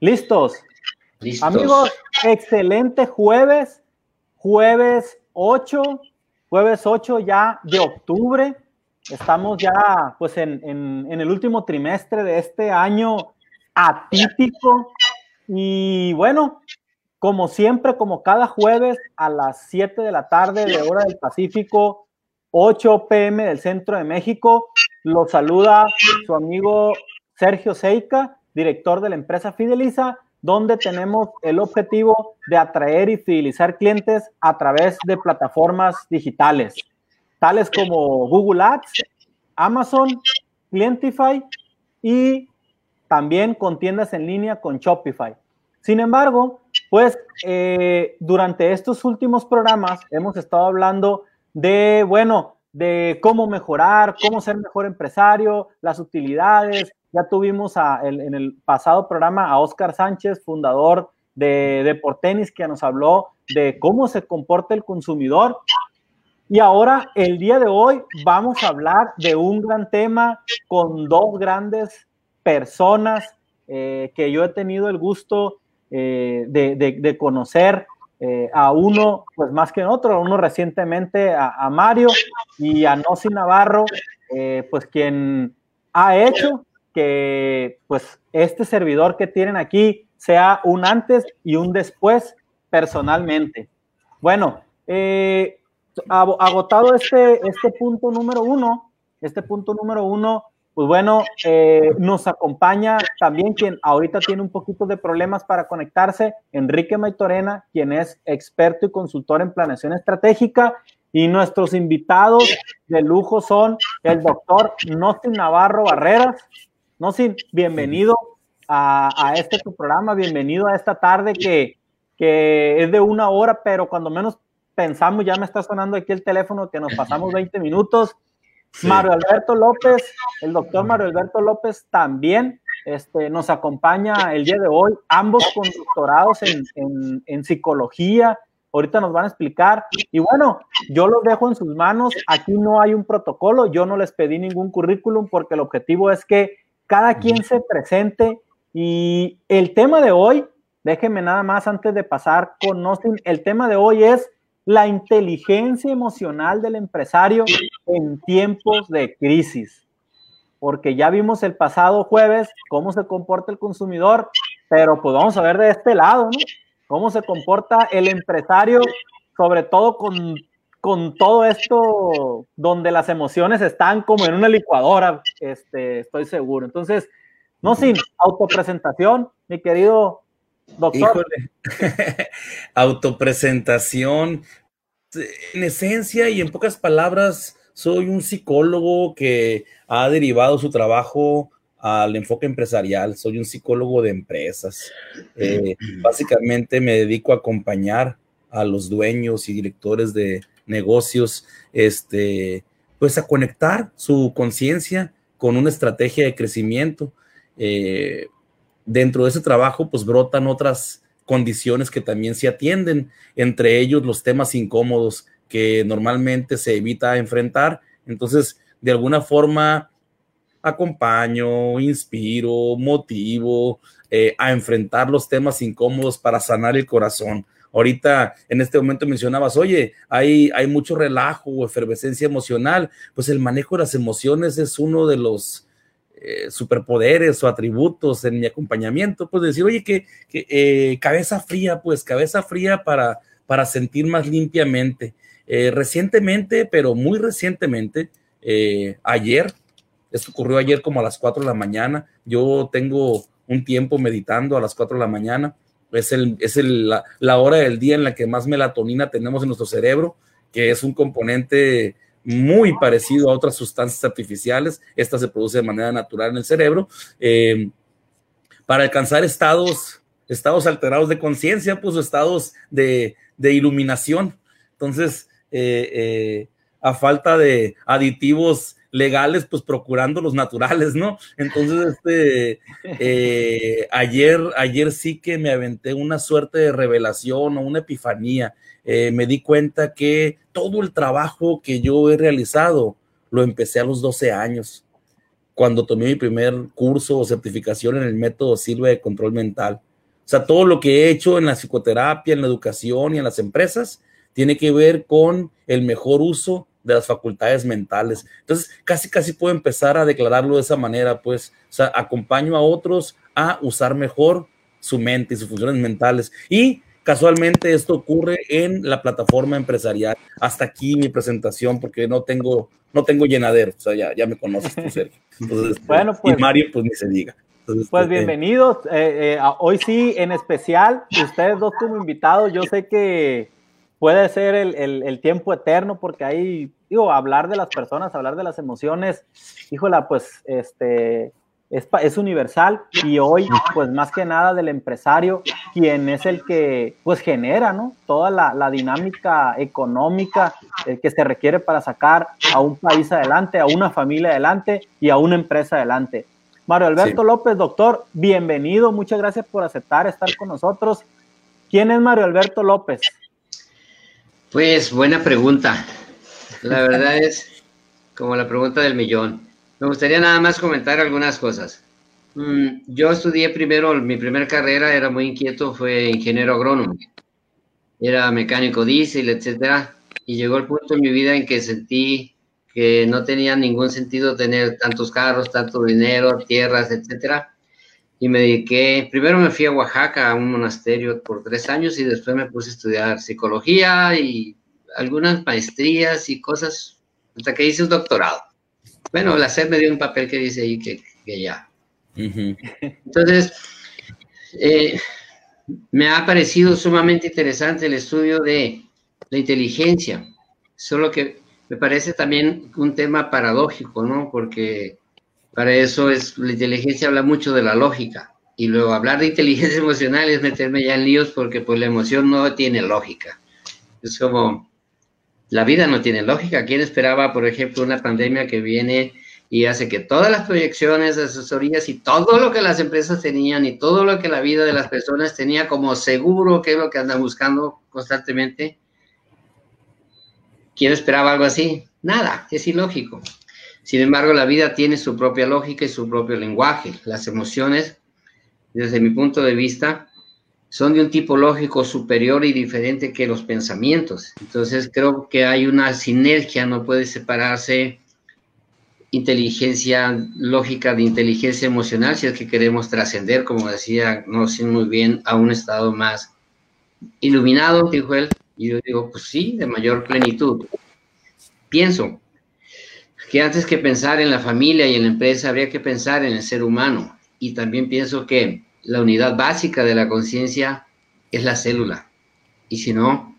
¿Listos? ¿Listos? Amigos, excelente jueves, jueves 8, jueves 8 ya de octubre. Estamos ya pues en, en el último trimestre de este año atípico. Y bueno, como siempre, como cada jueves a las 7 de la tarde de hora del Pacífico, 8 pm del centro de México, lo saluda su amigo Sergio Seica, director de la empresa Fideliza, donde tenemos el objetivo de atraer y fidelizar clientes a través de plataformas digitales, tales como Google Ads, Amazon, Clientify y también con tiendas en línea con Shopify. Sin embargo, pues eh, durante estos últimos programas hemos estado hablando de, bueno, de cómo mejorar, cómo ser mejor empresario, las utilidades. Ya tuvimos en el pasado programa a Oscar Sánchez, fundador de Deportenis, que nos habló de cómo se comporta el consumidor. Y ahora, el día de hoy, vamos a hablar de un gran tema con dos grandes personas eh, que yo he tenido el gusto eh, de, conocer eh, a uno, pues más que otro, uno recientemente a, Mario y a Nosi Navarro, eh, pues quien ha hecho que pues este servidor que tienen aquí sea un antes y un después personalmente. Bueno, agotado este, este punto número uno, este punto número uno, pues bueno, eh, nos acompaña también quien ahorita tiene un poquito de problemas para conectarse, Enrique Maitorena, quien es experto y consultor en planeación estratégica. Y nuestros invitados de lujo son el doctor Nosin Navarro Barreras. Nosin, bienvenido a, este tu programa, bienvenido a esta tarde que, que es de una hora, pero cuando menos pensamos, ya me está sonando aquí el teléfono que nos pasamos 20 minutos. Mario Alberto López, el doctor Mario Alberto López también este, nos acompaña el día de hoy, ambos con doctorados en, en, psicología. Ahorita nos van a explicar. Y bueno, yo los dejo en sus manos. Aquí no hay un protocolo. Yo no les pedí ningún currículum porque el objetivo es que cada quien se presente. Y el tema de hoy, déjenme nada más antes de pasar con Austin, el tema de hoy es la inteligencia emocional del empresario en tiempos de crisis. Porque ya vimos el pasado jueves cómo se comporta el consumidor, pero pues vamos a ver de este lado, ¿no? Cómo se comporta el empresario, sobre todo con, con todo esto donde las emociones están como en una licuadora, este, estoy seguro. Entonces, no sin autopresentación, mi querido Doctor. Autopresentación. En esencia y en pocas palabras, soy un psicólogo que ha derivado su trabajo al enfoque empresarial. Soy un psicólogo de empresas. Eh, básicamente me dedico a acompañar a los dueños y directores de negocios, este, pues a conectar su conciencia con una estrategia de crecimiento. Eh, dentro de ese trabajo, pues brotan otras condiciones que también se atienden, entre ellos los temas incómodos que normalmente se evita enfrentar. Entonces, de alguna forma, acompaño, inspiro, motivo eh, a enfrentar los temas incómodos para sanar el corazón. Ahorita, en este momento mencionabas, oye, hay, hay mucho relajo o efervescencia emocional. Pues el manejo de las emociones es uno de los eh, superpoderes o atributos en mi acompañamiento, pues decir, oye, que, eh, cabeza fría, pues cabeza fría para, para sentir más limpiamente. Eh, recientemente, pero muy recientemente, ayer, esto ocurrió ayer como a las 4 de la mañana, yo tengo un tiempo meditando a las 4 de la mañana, es, el, es la, la hora del día en la que más melatonina tenemos en nuestro cerebro, que es un componente muy parecido a otras sustancias artificiales. Esta se produce de manera natural en el cerebro. Eh, para alcanzar estados, estados alterados de conciencia, pues estados de, iluminación. Entonces, eh, eh, a falta de aditivos legales, pues procurando los naturales, ¿no? Entonces, este, ayer, ayer sí que me aventé una suerte de revelación o una epifanía eh, me di cuenta que todo el trabajo que yo he realizado lo empecé a los 12 años, cuando tomé mi primer curso o certificación en el método Silva de control mental. O sea, todo lo que he hecho en la psicoterapia, en la educación y en las empresas tiene que ver con el mejor uso de las facultades mentales. Entonces, casi, casi puedo empezar a declararlo de esa manera, pues, o sea, acompaño a otros a usar mejor su mente y sus funciones mentales. Y casualmente esto ocurre en la plataforma empresarial. Hasta aquí mi presentación, porque no tengo, no tengo llenadero, o sea, ya, ya me conoces tú, Sergio. Entonces, bueno, pues, y Mario, pues ni se diga. pues este, bienvenidos. Eh, eh, hoy sí, en especial, ustedes dos como invitados, yo sé que puede ser el, el, tiempo eterno porque ahí, digo, hablar de las personas, hablar de las emociones, híjola, pues, este, es, es, universal y hoy, pues, más que nada del empresario, quien es el que, pues, genera, ¿no? Toda la, la dinámica económica eh, que se requiere para sacar a un país adelante, a una familia adelante y a una empresa adelante. Mario Alberto López, doctor, bienvenido, muchas gracias por aceptar estar con nosotros. ¿Quién es Mario Alberto López? Pues buena pregunta. La verdad es como la pregunta del millón. Me gustaría nada más comentar algunas cosas. Mm, yo estudié primero, mi primera carrera era muy inquieto, fue ingeniero agrónomo. Era mecánico diésel, etcétera. Y llegó el punto en mi vida en que sentí que no tenía ningún sentido tener tantos carros, tanto dinero, tierras, etcétera y me dediqué, primero me fui a Oaxaca, a un monasterio por tres años y después me puse a estudiar psicología y algunas maestrías y cosas hasta que hice un doctorado. Bueno, la SED me dio un papel que dice ahí que, que ya. Entonces, eh, me ha parecido sumamente interesante el estudio de la inteligencia, solo que me parece también un tema paradójico, ¿no? Porque para eso es, la inteligencia habla mucho de la lógica. Y luego hablar de inteligencia emocional es meterme ya en líos porque pues la emoción no tiene lógica. Es como, la vida no tiene lógica. ¿Quién esperaba, por ejemplo, una pandemia que viene y hace que todas las proyecciones, asesorías y todo lo que las empresas tenían y todo lo que la vida de las personas tenía como seguro, que es lo que andan buscando constantemente, ¿quién esperaba algo así? Nada, es ilógico. Sin embargo, la vida tiene su propia lógica y su propio lenguaje. Las emociones, desde mi punto de vista, son de un tipo lógico superior y diferente que los pensamientos. Entonces, creo que hay una sinergia, no puede separarse inteligencia lógica de inteligencia emocional si es que queremos trascender, como decía, no sé muy bien, a un estado más iluminado, dijo él. Y yo digo, pues sí, de mayor plenitud. Pienso, que antes que pensar en la familia y en la empresa, habría que pensar en el ser humano. Y también pienso que la unidad básica de la conciencia es la célula. Y si no,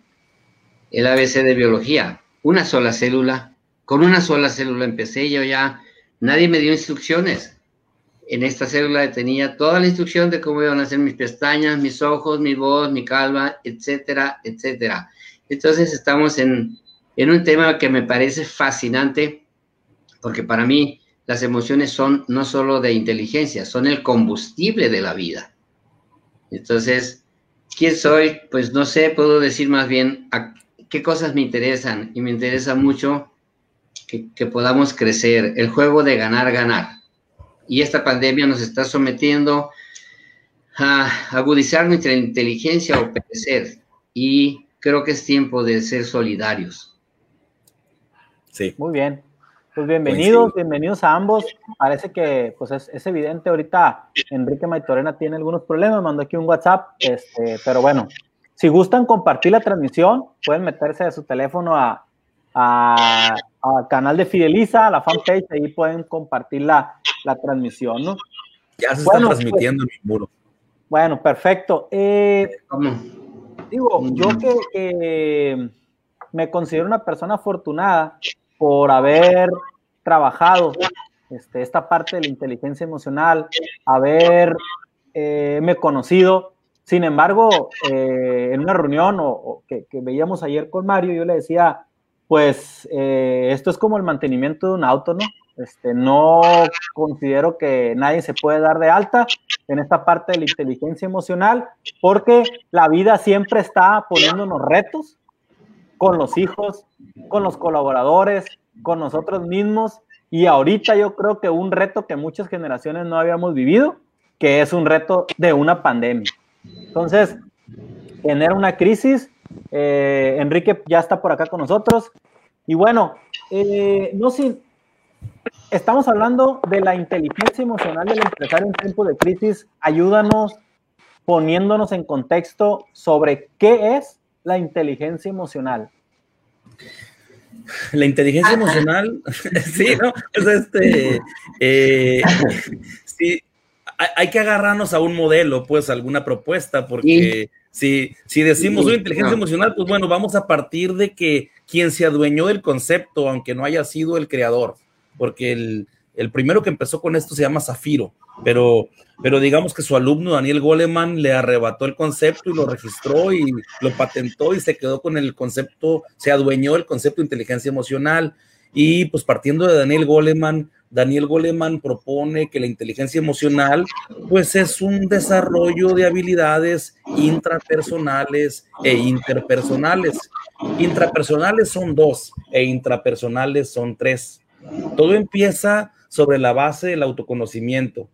el ABC de biología, una sola célula. Con una sola célula empecé yo ya, nadie me dio instrucciones. En esta célula tenía toda la instrucción de cómo iban a ser mis pestañas, mis ojos, mi voz, mi calva, etcétera, etcétera. Entonces estamos en, en un tema que me parece fascinante porque para mí las emociones son no solo de inteligencia, son el combustible de la vida. Entonces, ¿quién soy? Pues no sé, puedo decir más bien a qué cosas me interesan y me interesa mucho que, que podamos crecer, el juego de ganar, ganar. Y esta pandemia nos está sometiendo a agudizar nuestra inteligencia o perecer. Y creo que es tiempo de ser solidarios. Sí. Muy bien. Pues bienvenidos, bienvenidos a ambos. Parece que pues es, evidente ahorita Enrique Maitorena tiene algunos problemas, mandó aquí un WhatsApp, este, pero bueno, si gustan compartir la transmisión, pueden meterse de su teléfono a, al canal de Fideliza, a la fanpage, ahí pueden compartir la, transmisión, ¿no? Ya se está transmitiendo en mi muro. Bueno, perfecto. Eh, digo, yo que me considero una persona afortunada, por haber trabajado este, esta parte de la inteligencia emocional, haber eh, me conocido. Sin embargo, eh, en una reunión o, que, veíamos ayer con Mario, yo le decía, pues eh, esto es como el mantenimiento de un auto, ¿no? Este, no considero que nadie se puede dar de alta en esta parte de la inteligencia emocional, porque la vida siempre está poniéndonos retos con los hijos, con los colaboradores, con nosotros mismos. Y ahorita yo creo que un reto que muchas generaciones no habíamos vivido, que es un reto de una pandemia. Entonces, tener una crisis, eh, Enrique ya está por acá con nosotros. Y bueno, eh, no sin, estamos hablando de la inteligencia emocional del empresario en tiempo de crisis. Ayúdanos poniéndonos en contexto sobre qué es la inteligencia emocional. La inteligencia emocional, sí, ¿no? Es este, eh, sí, hay, que agarrarnos a un modelo, pues, alguna propuesta, porque si, si decimos una inteligencia emocional, pues bueno, vamos a partir de que quien se adueñó del concepto, aunque no haya sido el creador, porque el, el primero que empezó con esto se llama Zafiro, pero, pero digamos que su alumno Daniel Goleman le arrebató el concepto y lo registró y lo patentó y se quedó con el concepto, se adueñó el concepto de inteligencia emocional. Y pues partiendo de Daniel Goleman, Daniel Goleman propone que la inteligencia emocional pues es un desarrollo de habilidades intrapersonales e interpersonales. Intrapersonales son dos e intrapersonales son tres. Todo empieza sobre la base del autoconocimiento.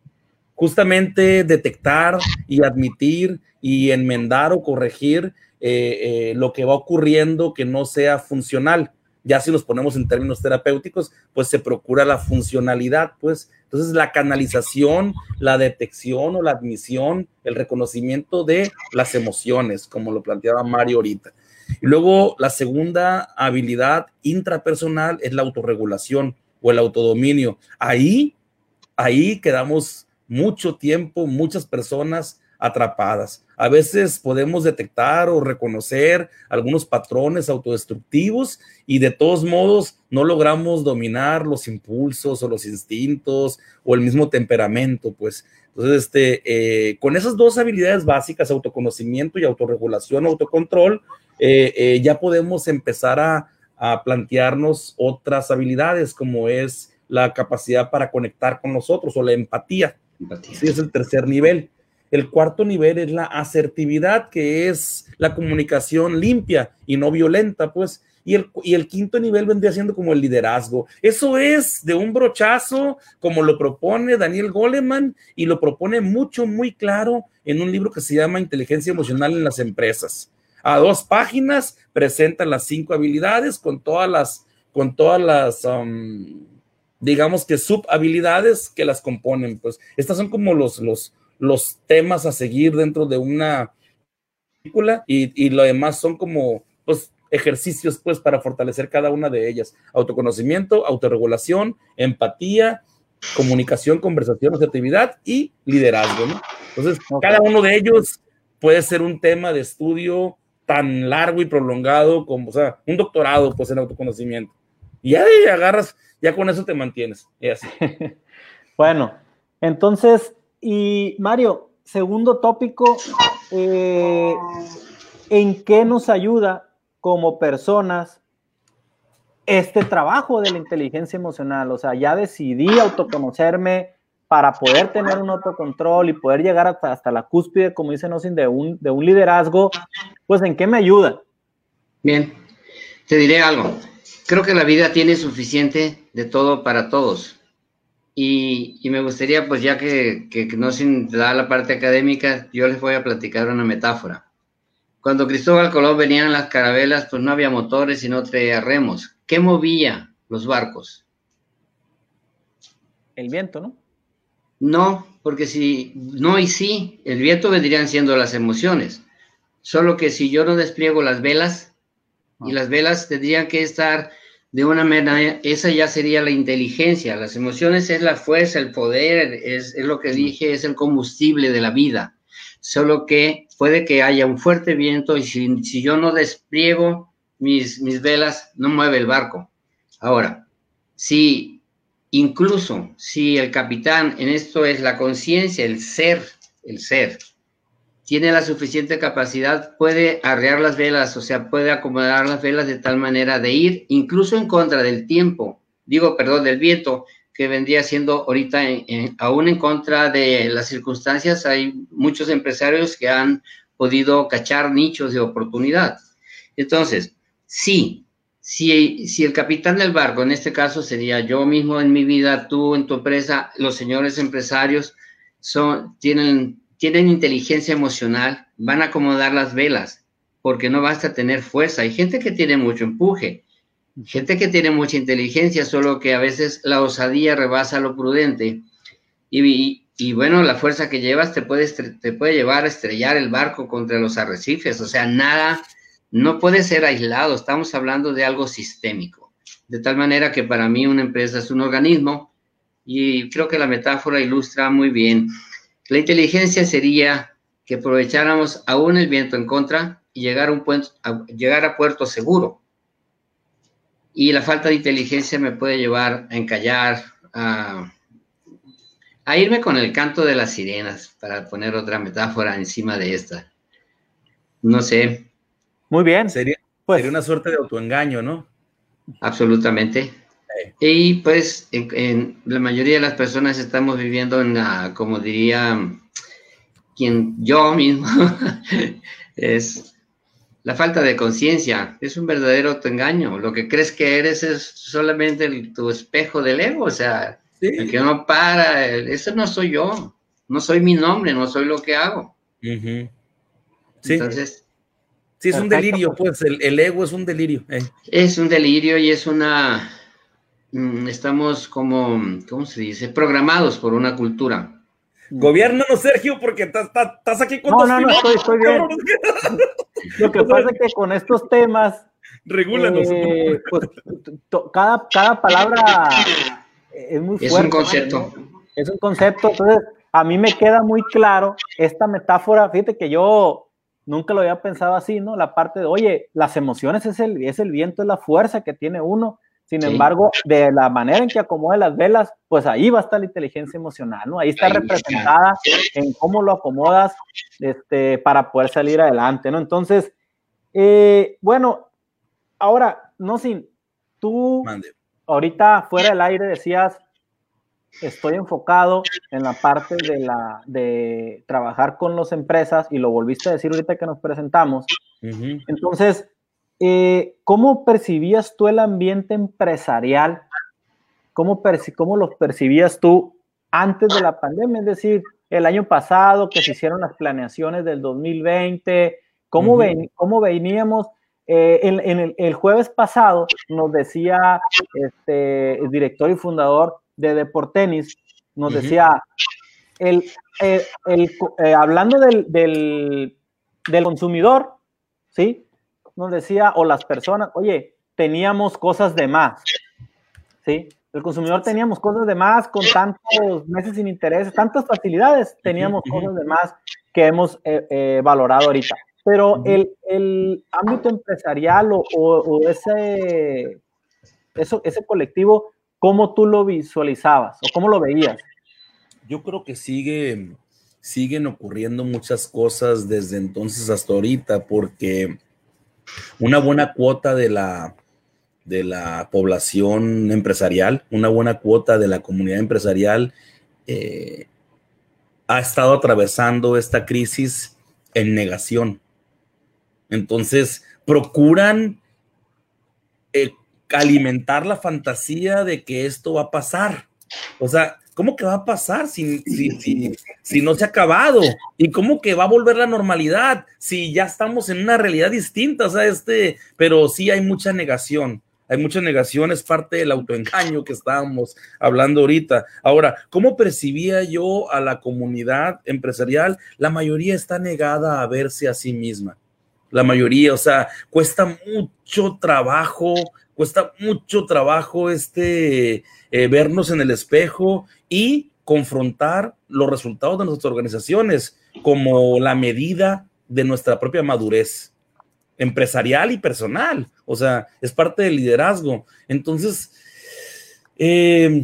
Justamente detectar y admitir y enmendar o corregir eh, eh, lo que va ocurriendo que no sea funcional. Ya si los ponemos en términos terapéuticos, pues se procura la funcionalidad, pues. Entonces la canalización, la detección o la admisión, el reconocimiento de las emociones, como lo planteaba Mario ahorita. Y luego la segunda habilidad intrapersonal es la autorregulación o el autodominio. Ahí, ahí quedamos mucho tiempo, muchas personas atrapadas. A veces podemos detectar o reconocer algunos patrones autodestructivos y de todos modos no logramos dominar los impulsos o los instintos o el mismo temperamento, pues. Entonces, este, eh, con esas dos habilidades básicas, autoconocimiento y autorregulación, autocontrol, eh, eh, ya podemos empezar a, a plantearnos otras habilidades como es la capacidad para conectar con nosotros o la empatía. empatía. Sí, es el tercer nivel. El cuarto nivel es la asertividad, que es la comunicación limpia y no violenta, pues. Y el, y el quinto nivel vendría siendo como el liderazgo. Eso es de un brochazo, como lo propone Daniel Goleman, y lo propone mucho, muy claro en un libro que se llama Inteligencia Emocional en las Empresas a dos páginas, presenta las cinco habilidades con todas las, con todas las, um, digamos que subhabilidades que las componen. Pues estas son como los, los, los temas a seguir dentro de una película y, y lo demás son como, pues, ejercicios, pues, para fortalecer cada una de ellas. Autoconocimiento, autorregulación, empatía, comunicación, conversación, asertividad y liderazgo, ¿no? Entonces, cada uno de ellos puede ser un tema de estudio tan largo y prolongado como, o sea, un doctorado, pues, en autoconocimiento. Y ya agarras, ya con eso te mantienes. bueno, entonces, y Mario, segundo tópico, eh, ¿en qué nos ayuda como personas este trabajo de la inteligencia emocional? O sea, ya decidí autoconocerme, para poder tener un autocontrol y poder llegar hasta, hasta la cúspide, como dice Nosin, de un, de un liderazgo, pues ¿en qué me ayuda? Bien, te diré algo. Creo que la vida tiene suficiente de todo para todos. Y, y me gustaría, pues ya que, que, que Nosin da la parte académica, yo les voy a platicar una metáfora. Cuando Cristóbal Colón venían las carabelas, pues no había motores y no traía remos. ¿Qué movía los barcos? El viento, ¿no? No, porque si no y sí, el viento vendrían siendo las emociones. Solo que si yo no despliego las velas, y las velas tendrían que estar de una manera, esa ya sería la inteligencia. Las emociones es la fuerza, el poder, es, lo que dije, es el combustible de la vida. Solo que puede que haya un fuerte viento y si, si yo no despliego mis, mis velas, no mueve el barco. Ahora, si Incluso si el capitán, en esto es la conciencia, el ser, el ser, tiene la suficiente capacidad, puede arrear las velas, o sea, puede acomodar las velas de tal manera de ir incluso en contra del tiempo, digo, perdón, del viento, que vendría siendo ahorita aún en contra de las circunstancias, hay muchos empresarios que han podido cachar nichos de oportunidad. Entonces, sí, si, el capitán del barco, en este caso sería yo mismo en mi vida, tú en tu empresa, los señores empresarios, son, tienen tienen inteligencia emocional, van a acomodar las velas, porque no basta tener fuerza. Hay gente que tiene mucho empuje, gente que tiene mucha inteligencia, solo que a veces la osadía rebasa lo prudente. Y, bueno, la fuerza que llevas te puede, te puede llevar a estrellar el barco contra los arrecifes. O sea, nada, no puede ser aislado. Estamos hablando de algo sistémico. De tal manera que para mí una empresa es un organismo y creo que la metáfora ilustra muy bien. La inteligencia sería que aprovecháramos aún el viento en contra y llegar a, un puerto, seguro. Y la falta de inteligencia me puede llevar a encallar, a irme con el canto de las sirenas, para poner otra metáfora encima de esta. No sé. Muy bien. Sería, pues, sería una suerte de autoengaño, ¿no? Absolutamente. Y pues en, la mayoría de las personas estamos viviendo en la, como diría quien yo mismo, es la falta de conciencia. Es un verdadero autoengaño. Lo que crees que eres es solamente tu espejo del ego, o sea, el que no para, eso no soy yo, no soy mi nombre, no soy lo que hago. Sí. Entonces, Sí, es un delirio, pues el, el, ego es un delirio. Eh. Es un delirio y es una, Mm, estamos como, ¿cómo se dice? Programados por una cultura. Gobiernanos, Sergio, porque estás aquí con No, no, no, estoy, bien. Lo que pasa es que con estos temas. Regúlanos. Eh, pues, cada, cada palabra es muy fuerte. Es un concepto. Es un concepto. Entonces, a mí me queda muy claro esta metáfora. Fíjate que yo nunca lo había pensado así, ¿no? La parte de, oye, las emociones es el, es el viento, es la fuerza que tiene uno sin embargo, de la manera en que acomode las velas, pues ahí va a estar la inteligencia emocional, ¿no? Ahí está representada en cómo lo acomodas este, para poder salir adelante, ¿no? Entonces, eh, bueno, ahora, no sin, tú ahorita fuera del aire decías, estoy enfocado en la parte de, la, de trabajar con las empresas y lo volviste a decir ahorita que nos presentamos. Entonces, eh, ¿cómo percibías tú el ambiente empresarial? ¿Cómo, ¿Cómo los percibías tú antes de la pandemia? Es decir, el año pasado que se hicieron las planeaciones del 2020, ¿cómo, cómo veníamos? Eh, en, el, jueves pasado nos decía este, el director y fundador de Deportenis, nos decía, el, eh, hablando del, del, del consumidor, ¿sí? nos decía, o las personas, oye, teníamos cosas de más, ¿sí? El consumidor teníamos cosas de más con tantos meses sin intereses, tantas facilidades, teníamos cosas de más que hemos eh, eh, valorado ahorita. Pero el, el, ámbito empresarial o, o, ese, eso, ese colectivo, ¿cómo tú lo visualizabas o cómo lo veías? Yo creo que sigue, siguen ocurriendo muchas cosas desde entonces hasta ahorita, porque una buena cuota de la, de la población empresarial, una buena cuota de la comunidad empresarial eh, ha estado atravesando esta crisis en negación. Entonces, procuran eh, alimentar la fantasía de que esto va a pasar. O sea, ¿cómo que va a pasar si, si, no se ha acabado? ¿Y cómo que va a volver la normalidad si ya estamos en una realidad distinta? O sea, este, pero sí hay mucha negación. Hay mucha negación, es parte del autoengaño que estábamos hablando ahorita. Ahora, ¿cómo percibía yo a la comunidad empresarial? La mayoría está negada a verse a sí misma. La mayoría, o sea, cuesta mucho trabajo, cuesta mucho trabajo este eh, vernos en el espejo y confrontar los resultados de nuestras organizaciones como la medida de nuestra propia madurez empresarial y personal. O sea, es parte del liderazgo. Entonces, eh,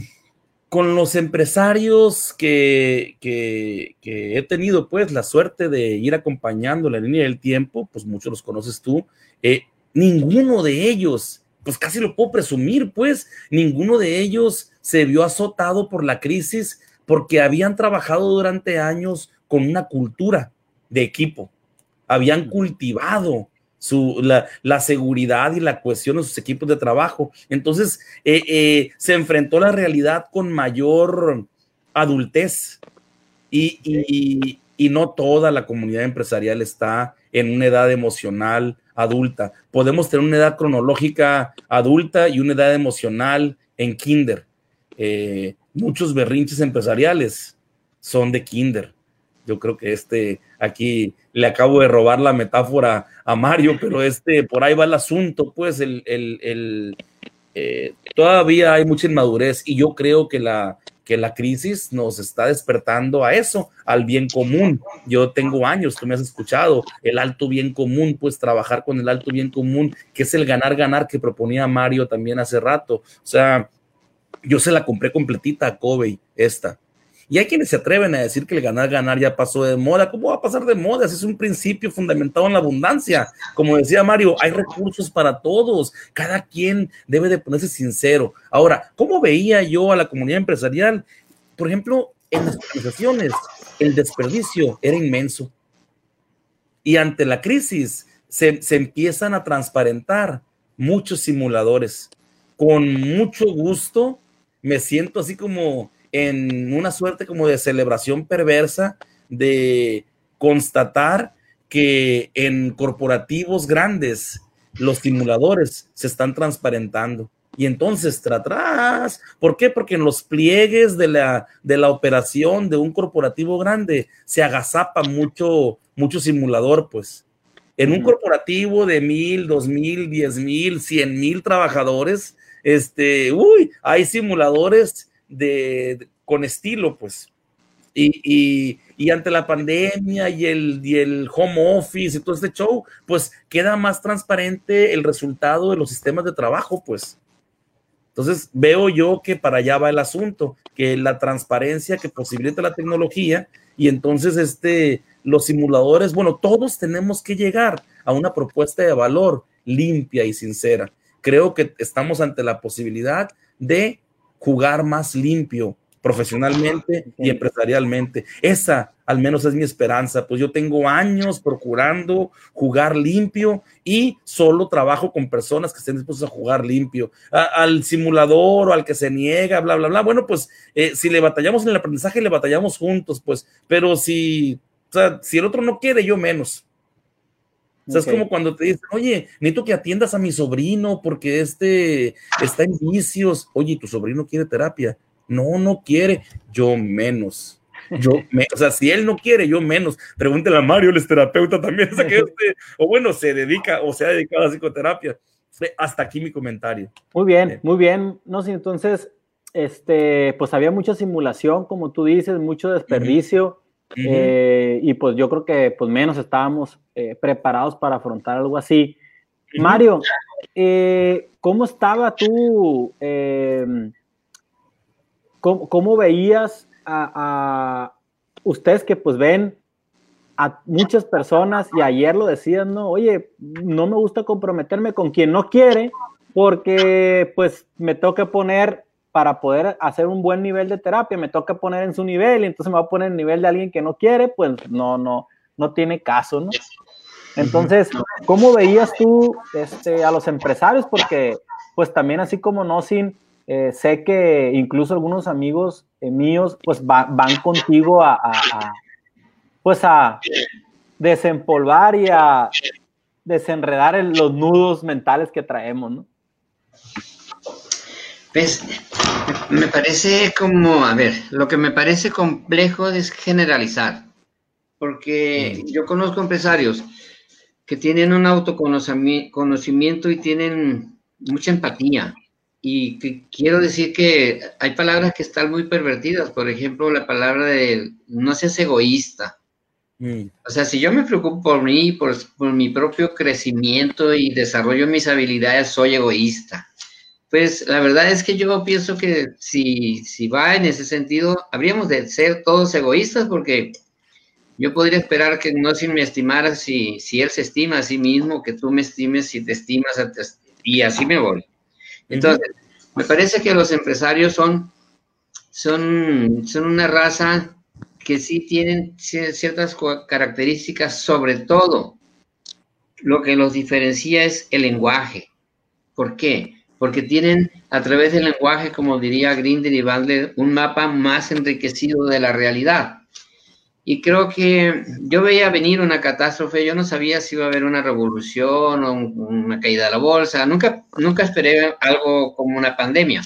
con los empresarios que, que, he tenido, pues, la suerte de ir acompañando la línea del tiempo, pues muchos los conoces tú, eh, ninguno de ellos, pues casi lo puedo presumir, pues, ninguno de ellos se vio azotado por la crisis porque habían trabajado durante años con una cultura de equipo, habían cultivado su, la, seguridad y la cohesión de sus equipos de trabajo. Entonces, eh, eh, se enfrentó la realidad con mayor adultez y, y no toda la comunidad empresarial está en una edad emocional adulta. Podemos tener una edad cronológica adulta y una edad emocional en kinder. Eh, muchos berrinches empresariales son de kinder. Yo creo que este aquí le acabo de robar la metáfora a Mario, pero este por ahí va el asunto, pues el, el, eh, todavía hay mucha inmadurez y yo creo que la, que la crisis nos está despertando a eso, al bien común. Yo tengo años, tú me has escuchado, el alto bien común, pues trabajar con el alto bien común, que es el ganar, ganar que proponía Mario también hace rato. O sea, yo se la compré completita a Kobe, esta. Y hay quienes se atreven a decir que el ganar, ganar ya pasó de moda. ¿Cómo va a pasar de moda? es un principio fundamentado en la abundancia. Como decía Mario, hay recursos para todos. Cada quien debe de ponerse sincero. Ahora, ¿cómo veía yo a la comunidad empresarial? Por ejemplo, en las organizaciones, el desperdicio era inmenso. Y ante la crisis se, se empiezan a transparentar muchos simuladores. Con mucho gusto me siento así como en una suerte como de celebración perversa de constatar que en corporativos grandes los simuladores se están transparentando. Y entonces, atrás, ¿por qué? Porque en los pliegues de la, de la operación de un corporativo grande se agazapa mucho, mucho simulador, pues. En un corporativo de mil, dos mil, diez mil, cien mil trabajadores, este, uy, hay simuladores de, con estilo, pues. Y, ante la pandemia y el, y el home office y todo este show, pues queda más transparente el resultado de los sistemas de trabajo, pues. Entonces veo yo que para allá va el asunto, que la transparencia que posibilita la tecnología y entonces este, los simuladores, bueno, todos tenemos que llegar a una propuesta de valor limpia y sincera. Creo que estamos ante la posibilidad de jugar más limpio profesionalmente y empresarialmente. Esa al menos es mi esperanza, pues yo tengo años procurando jugar limpio y solo trabajo con personas que estén dispuestas a jugar limpio. al simulador o al que se niega, bla, bla, bla. Bueno, pues eh, si le batallamos en el aprendizaje, le batallamos juntos, pues, pero si, si el otro no quiere, yo menos. O sea, es como cuando te dicen, oye, necesito que atiendas a mi sobrino porque este está en vicios. Oye, tu sobrino quiere terapia. No, no quiere. Yo menos. Yo, o sea, si él no quiere, yo menos. Pregúntele a Mario, él es terapeuta también. Este, o bueno, se dedica o se ha dedicado a la psicoterapia. Hasta aquí mi comentario. Muy bien, muy bien. No sé, entonces, este, pues había mucha simulación, como tú dices, mucho desperdicio. Eh, y pues yo creo que pues menos estábamos eh, preparados para afrontar algo así. Mario, eh, ¿cómo estaba tú? Cómo, veías a, ustedes que pues ven a muchas personas y ayer lo decían, no, oye, no me gusta comprometerme con quien no quiere porque pues me toca poner para poder hacer un buen nivel de terapia, me toca poner en su nivel y entonces me va a poner en el nivel de alguien que no quiere, pues no, no, no tiene caso, ¿no? Entonces, ¿cómo veías tú este, a los empresarios? Porque, pues también así como no sin, eh, sé que incluso algunos amigos eh, míos, pues van contigo a, pues a desempolvar y a desenredar los nudos mentales que traemos, ¿no? Pues me parece como, a ver, lo que me parece complejo es generalizar, porque yo conozco empresarios que tienen un autoconocimiento y tienen mucha empatía. Y que quiero decir que hay palabras que están muy pervertidas, por ejemplo, la palabra de no seas egoísta. Mm. O sea, si yo me preocupo por mí, por, por mi propio crecimiento y desarrollo mis habilidades, soy egoísta. Pues la verdad es que yo pienso que si, si va en ese sentido, habríamos de ser todos egoístas porque yo podría esperar que no si me estimara si, si él se estima a sí mismo, que tú me estimes si te estimas y así me voy. Entonces, me parece que los empresarios son, son, son una raza que sí tienen ciertas características, sobre todo lo que los diferencia es el lenguaje. ¿Por qué? Porque tienen a través del lenguaje, como diría Grinder y Bandler, un mapa más enriquecido de la realidad. Y creo que yo veía venir una catástrofe, yo no sabía si iba a haber una revolución o una caída de la bolsa, nunca, nunca esperé algo como una pandemia.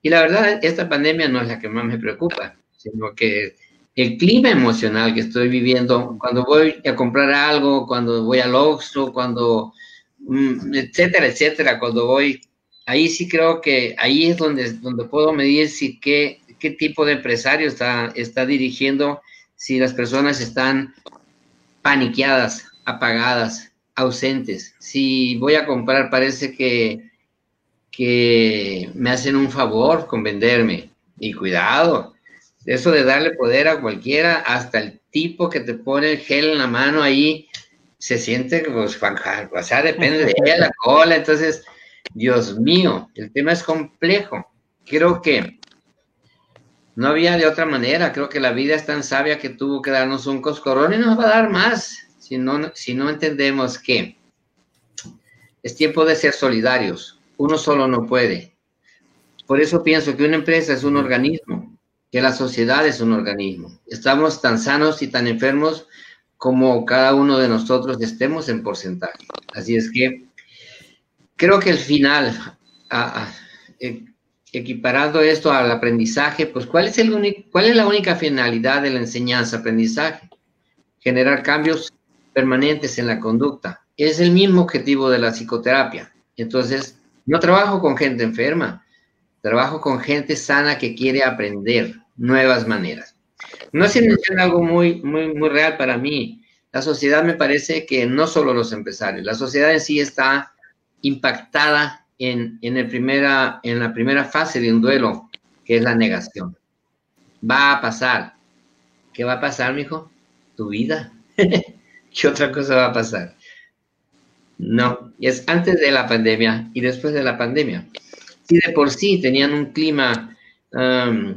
Y la verdad, esta pandemia no es la que más me preocupa, sino que el clima emocional que estoy viviendo cuando voy a comprar algo, cuando voy al Oxxo, cuando, mm, etcétera, etcétera, cuando voy, ahí sí creo que ahí es donde, donde puedo medir si qué, qué tipo de empresario está, está dirigiendo si las personas están paniqueadas, apagadas, ausentes. Si voy a comprar, parece que, que me hacen un favor con venderme. Y cuidado, eso de darle poder a cualquiera, hasta el tipo que te pone el gel en la mano ahí, se siente, pues, o sea, depende de ella, la cola. Entonces, Dios mío, el tema es complejo. Creo que no había de otra manera. Creo que la vida es tan sabia que tuvo que darnos un coscorrón y nos va a dar más si no, si no entendemos que es tiempo de ser solidarios. Uno solo no puede. Por eso pienso que una empresa es un organismo, que la sociedad es un organismo. Estamos tan sanos y tan enfermos como cada uno de nosotros estemos en porcentaje. Así es que creo que el final, eh, equiparando esto al aprendizaje, pues ¿cuál es, el ¿cuál es la única finalidad de la enseñanza-aprendizaje? Generar cambios permanentes en la conducta. Es el mismo objetivo de la psicoterapia. Entonces, no trabajo con gente enferma, trabajo con gente sana que quiere aprender nuevas maneras. No se menciona algo muy, muy, muy real para mí. La sociedad me parece que no solo los empresarios, la sociedad en sí está impactada en, en la primera fase de un duelo, que es la negación. Va a pasar. ¿Qué va a pasar, mijo? Tu vida. ¿Qué otra cosa va a pasar? No, es antes de la pandemia y después de la pandemia. Si de por sí tenían un clima um,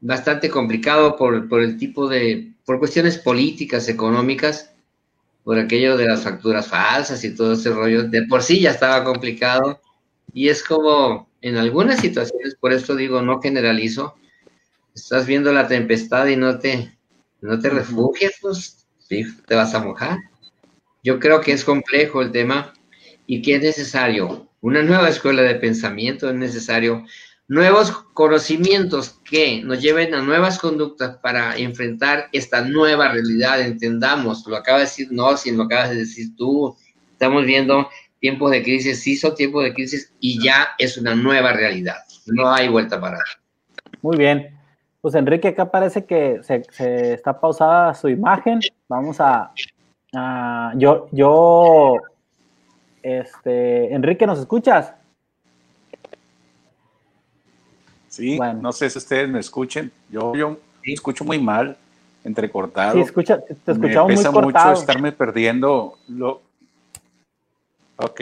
bastante complicado por, por, el tipo de, por cuestiones políticas, económicas, por aquello de las facturas falsas y todo ese rollo, de por sí ya estaba complicado. Y es como en algunas situaciones, por esto digo, no generalizo, estás viendo la tempestad y no te, no te refugias, pues sí, te vas a mojar. Yo creo que es complejo el tema y que es necesario. Una nueva escuela de pensamiento, es necesario nuevos conocimientos que nos lleven a nuevas conductas para enfrentar esta nueva realidad. Entendamos, lo acaba de decir no, si lo acabas de decir tú, estamos viendo tiempos de crisis, sí son tiempos de crisis y ya es una nueva realidad. No hay vuelta para Muy bien. Pues Enrique, acá parece que se, está pausada su imagen. Vamos a, yo, yo, este, Enrique, ¿nos escuchas? Sí, no sé si ustedes me escuchen. Yo, yo escucho muy mal, entrecortado. Sí, escucha, te escuchamos me pesa mucho estarme perdiendo lo, Ok,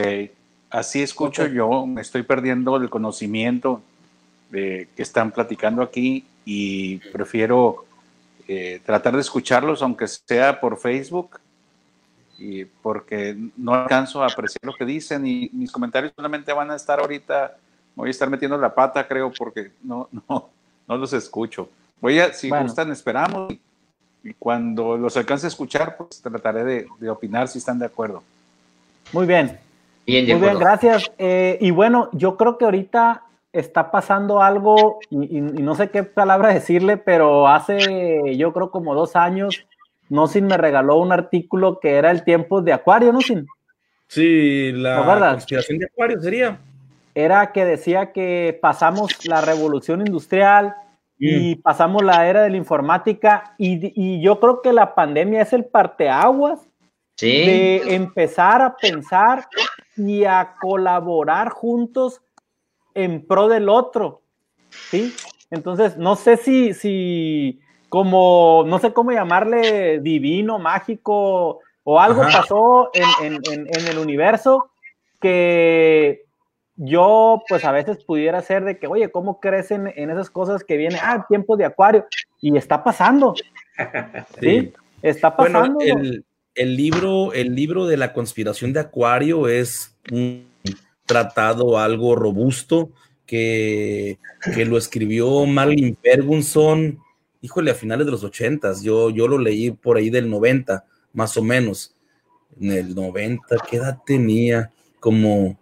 así escucho yo, me estoy perdiendo el conocimiento de, que están platicando aquí y prefiero eh, tratar de escucharlos, aunque sea por Facebook, y porque no alcanzo a apreciar lo que dicen y mis comentarios solamente van a estar ahorita, voy a estar metiendo la pata, creo, porque no, no, no los escucho. Voy a, si gustan, esperamos y, cuando los alcance a escuchar, pues trataré de, de opinar si están de acuerdo. Muy bien. Muy bien, gracias. Eh, y bueno, yo creo que ahorita está pasando algo, y, no sé qué palabra decirle, pero hace yo creo como dos años, Nosin me regaló un artículo que era el tiempo de Acuario, Nosin. Sí, la conspiración de Acuario sería. Era que decía que pasamos la revolución industrial y mm. pasamos la era de la informática y, y yo creo que la pandemia es el parteaguas de empezar a pensar y a colaborar juntos en pro del otro. ¿sí? Entonces, no sé si, si como, no sé cómo llamarle, divino, mágico, o algo pasó en, el universo que yo, pues a veces pudiera ser de que, oye, ¿cómo crecen en esas cosas que vienen? Ah, tiempo de acuario. Y está pasando. Sí, está pasando el libro, el libro de la conspiración de Acuario es un tratado algo robusto que, que lo escribió Marlin Ferguson híjole, a finales de los ochentas, yo, yo lo leí por ahí del 90, más o menos. En el 90, ¿qué edad tenía? Como...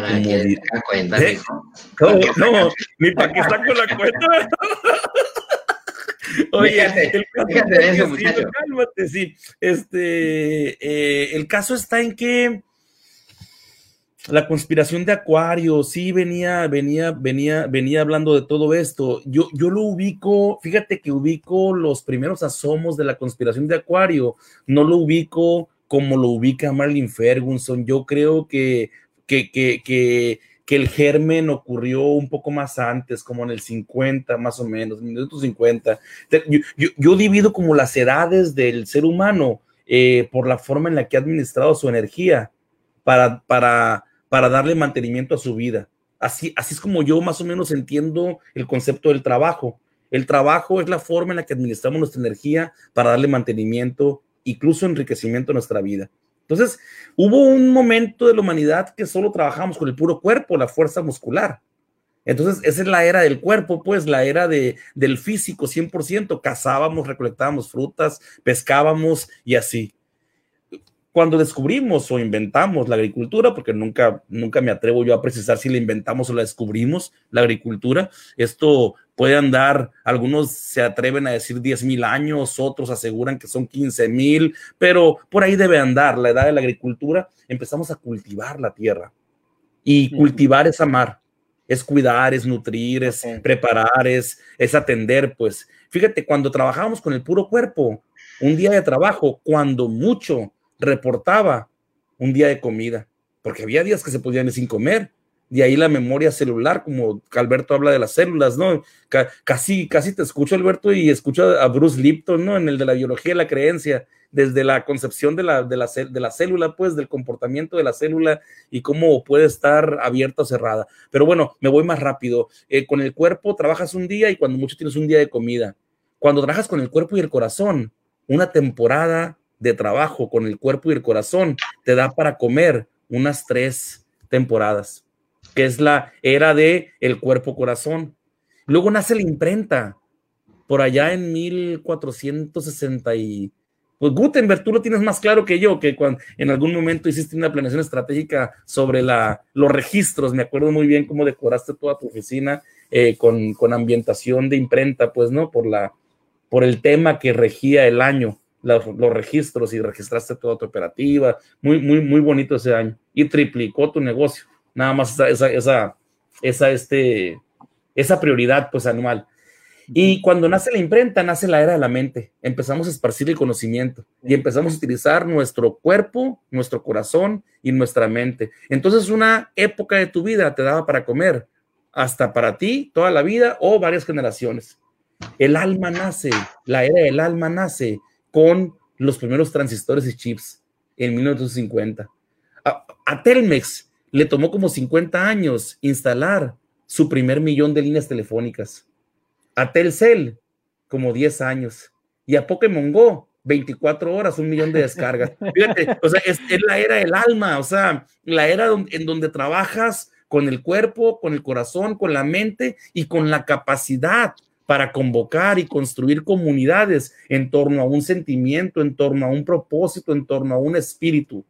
Para que cuenta, ¿Eh? No, no, ni para que saco la cuenta. Oye, el caso sí, cálmate, sí. Este, eh, el caso está en que la conspiración de Acuario, sí venía, venía, venía, venía hablando de todo esto. Yo, yo lo ubico, fíjate que ubico los primeros asomos de la conspiración de Acuario, no lo ubico como lo ubica Marlin Ferguson. Yo creo que, que, que, que, que el germen ocurrió un poco más antes, como en el 50, más o menos, en 1950. Yo, yo, yo divido como las edades del ser humano eh, por la forma en la que ha administrado su energía para, para, para darle mantenimiento a su vida. Así, así es como yo más o menos entiendo el concepto del trabajo. El trabajo es la forma en la que administramos nuestra energía para darle mantenimiento, incluso enriquecimiento a nuestra vida. Entonces, hubo un momento de la humanidad que solo trabajamos con el puro cuerpo, la fuerza muscular. Entonces, esa es la era del cuerpo, pues, la era de, del físico 100%. Cazábamos, recolectábamos frutas, pescábamos y así cuando descubrimos o inventamos la agricultura, porque nunca, nunca me atrevo yo a precisar si la inventamos o la descubrimos, la agricultura, esto puede andar, algunos se atreven a decir 10 mil años, otros aseguran que son 15 mil, pero por ahí debe andar la edad de la agricultura, empezamos a cultivar la tierra y cultivar es amar, es cuidar, es nutrir, es preparar, es, es atender, pues. Fíjate, cuando trabajábamos con el puro cuerpo, un día de trabajo, cuando mucho, reportaba un día de comida, porque había días que se podían ir sin comer. De ahí la memoria celular, como Alberto habla de las células, ¿no? Casi, casi te escucho, Alberto, y escucho a Bruce Lipton, ¿no? En el de la biología de la creencia, desde la concepción de la, de la, de la célula, pues, del comportamiento de la célula y cómo puede estar abierta o cerrada. Pero bueno, me voy más rápido. Eh, con el cuerpo trabajas un día y cuando mucho tienes un día de comida. Cuando trabajas con el cuerpo y el corazón, una temporada, de trabajo con el cuerpo y el corazón te da para comer unas tres temporadas, que es la era de el cuerpo-corazón. Luego nace la imprenta, por allá en 1460 y... Pues Gutenberg, tú lo tienes más claro que yo, que cuando en algún momento hiciste una planeación estratégica sobre la, los registros, me acuerdo muy bien cómo decoraste toda tu oficina eh, con, con ambientación de imprenta, pues, ¿no? Por, la, por el tema que regía el año los, registros y registraste toda tu operativa. Muy, muy, muy bonito ese año. Y triplicó tu negocio. Nada más esa, esa, esa, esa, este, esa prioridad pues anual. Y cuando nace la imprenta, nace la era de la mente. Empezamos a esparcir el conocimiento y empezamos a utilizar nuestro cuerpo, nuestro corazón y nuestra mente. Entonces, una época de tu vida te daba para comer, hasta para ti, toda la vida o varias generaciones. El alma nace, la era del alma nace con los primeros transistores y chips en 1950. A, Telmex le tomó como 50 años instalar su primer millón de líneas telefónicas. A Telcel, como 10 años. Y a Pokémon Go, 24 horas, un millón de descargas. Fíjate, o sea, es, la era del alma, o sea, la era en donde trabajas con el cuerpo, con el corazón, con la mente y con la capacidad para convocar y construir comunidades en torno a un sentimiento, en torno a un propósito, en torno a un espíritu.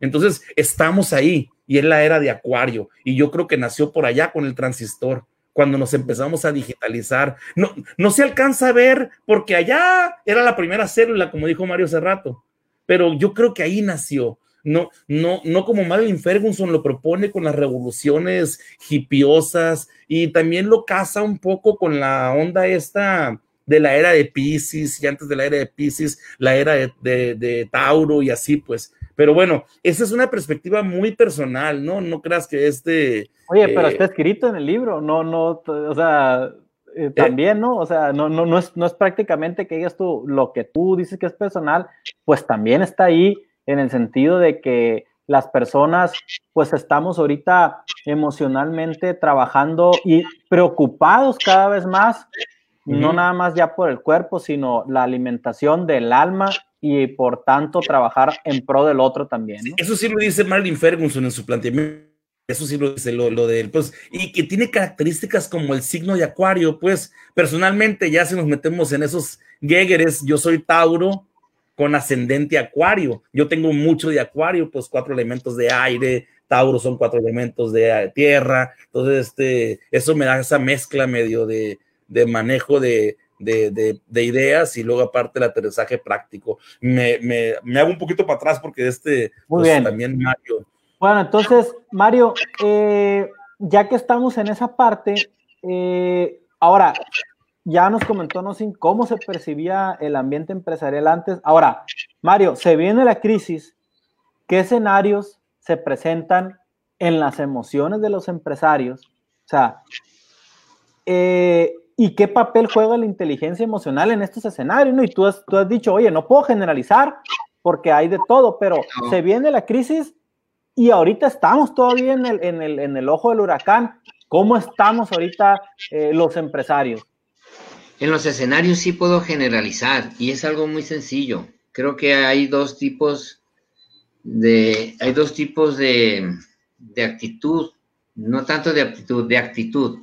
Entonces, estamos ahí y es la era de Acuario y yo creo que nació por allá con el transistor cuando nos empezamos a digitalizar. No, no se alcanza a ver porque allá era la primera célula, como dijo Mario hace rato, pero yo creo que ahí nació no, no, no como Madeline Ferguson lo propone con las revoluciones hipiosas y también lo casa un poco con la onda esta de la era de Pisces y antes de la era de Pisces, la era de, Tauro y así pues. Pero bueno, esa es una perspectiva muy personal, ¿no? No creas que este... Oye, pero eh, está escrito en el libro, no, no, o sea, eh, eh, también, ¿no? O sea, no, no, no, es, no es prácticamente que digas tú lo que tú dices que es personal, pues también está ahí en el sentido de que las personas pues estamos ahorita emocionalmente trabajando y preocupados cada vez más, no nada más ya por el cuerpo, sino la alimentación del alma y por tanto trabajar en pro del otro también. Eso sí lo dice Marlin Ferguson en su planteamiento eso sí lo dice, lo, lo de él, pues, y que tiene características como el signo de Acuario, pues, personalmente, ya si nos metemos en esos Gegeres, yo soy Tauro con ascendente Acuario, yo tengo mucho de Acuario, pues, cuatro elementos de aire, Tauro son cuatro elementos de tierra, entonces, este, eso me da esa mezcla medio de, de manejo de, de, de, ideas y luego aparte el aterrizaje práctico. Me, me, me, hago un poquito para atrás porque este Muy pues, bien. también Mario bueno, entonces, Mario, eh, ya que estamos en esa parte, eh, ahora, ya nos comentó Nosin cómo se percibía el ambiente empresarial antes. Ahora, Mario, se viene la crisis. ¿Qué escenarios se presentan en las emociones de los empresarios? O sea, eh, ¿y qué papel juega la inteligencia emocional en estos escenarios? ¿no? Y tú has, tú has dicho, oye, no puedo generalizar porque hay de todo, pero se viene la crisis y ahorita estamos todavía en el, en el, en el ojo del huracán. ¿Cómo estamos ahorita eh, los empresarios? En los escenarios sí puedo generalizar y es algo muy sencillo. Creo que hay dos tipos de, hay dos tipos de, de actitud, no tanto de aptitud, de actitud.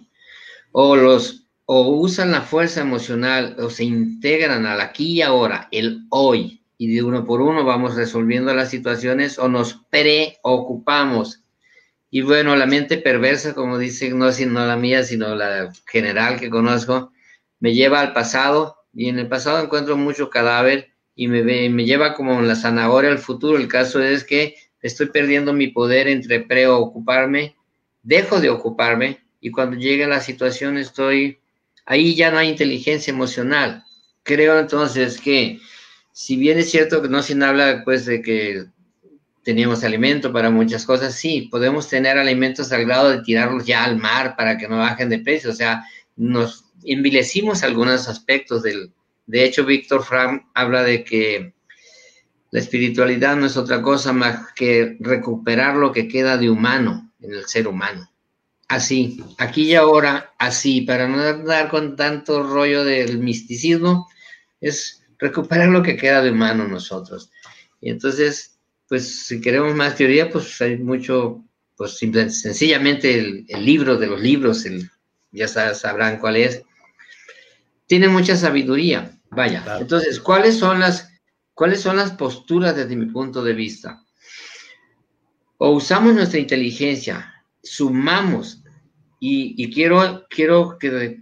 O los, o usan la fuerza emocional o se integran al aquí y ahora, el hoy, y de uno por uno vamos resolviendo las situaciones o nos preocupamos. Y bueno, la mente perversa, como dice, no, no la mía, sino la general que conozco, me lleva al pasado y en el pasado encuentro mucho cadáver y me, me lleva como la zanahoria al futuro. El caso es que estoy perdiendo mi poder entre preocuparme, dejo de ocuparme y cuando llega la situación estoy, ahí ya no hay inteligencia emocional. Creo entonces que si bien es cierto que no se habla pues de que teníamos alimento para muchas cosas, sí, podemos tener alimentos al grado de tirarlos ya al mar para que no bajen de precio, o sea, nos envilecimos algunos aspectos del... De hecho, Víctor Fram habla de que la espiritualidad no es otra cosa más que recuperar lo que queda de humano en el ser humano. Así, aquí y ahora, así, para no dar con tanto rollo del misticismo, es recuperar lo que queda de humano nosotros. Y entonces, pues si queremos más teoría, pues hay mucho, pues sencillamente el, libro de los libros, el, ya sabrán cuál es, tiene mucha sabiduría. Vaya, entonces, ¿cuáles son las, cuáles son las posturas desde mi punto de vista? O usamos nuestra inteligencia, sumamos, y, quiero, quiero que,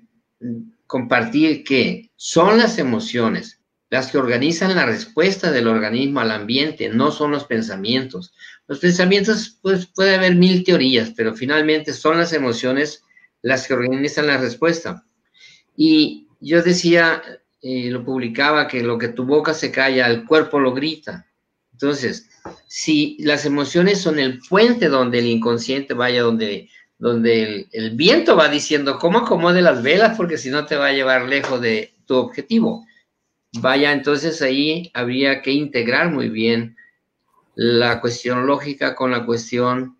compartir que son las emociones las que organizan la respuesta del organismo al ambiente, no son los pensamientos. Los pensamientos, pues puede haber mil teorías, pero finalmente son las emociones las que organizan la respuesta. Y yo decía, eh, lo publicaba, que lo que tu boca se calla, el cuerpo lo grita. Entonces, si las emociones son el puente donde el inconsciente vaya, donde, donde el, viento va diciendo, ¿cómo acomode las velas? Porque si no te va a llevar lejos de tu objetivo Vaya, entonces ahí habría que integrar muy bien la cuestión lógica con la cuestión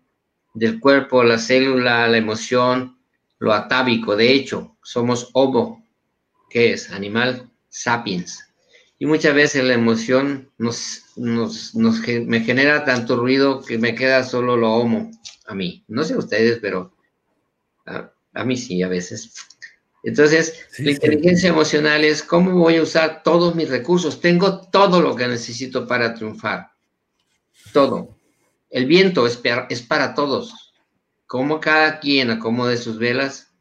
del cuerpo, la célula, la emoción, lo atávico. De hecho, somos homo, que es animal sapiens. Y muchas veces la emoción nos, nos, me genera tanto ruido que me queda solo lo homo a mí. No sé ustedes, pero a, a mí sí, a veces. Entonces, la inteligencia emocional es cómo voy a usar todos mis recursos. Tengo todo lo que necesito para triunfar. Todo. El viento es, es para todos. Como cada quien acomode sus velas,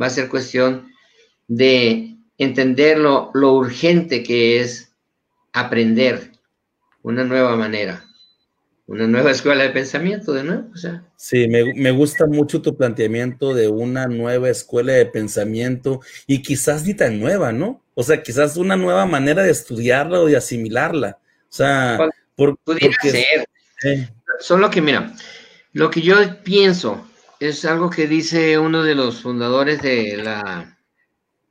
va a ser cuestión de entender lo, lo urgente que es aprender una nueva manera una nueva escuela de pensamiento de nuevo. O sea. Sí, me, me, gusta mucho tu planteamiento de una nueva escuela de pensamiento y quizás ni tan nueva, ¿no? O sea, quizás una nueva manera de estudiarla o de asimilarla. O sea, por, pudiera ser. Solo que, mira, lo que yo pienso es algo que dice uno de los fundadores de la,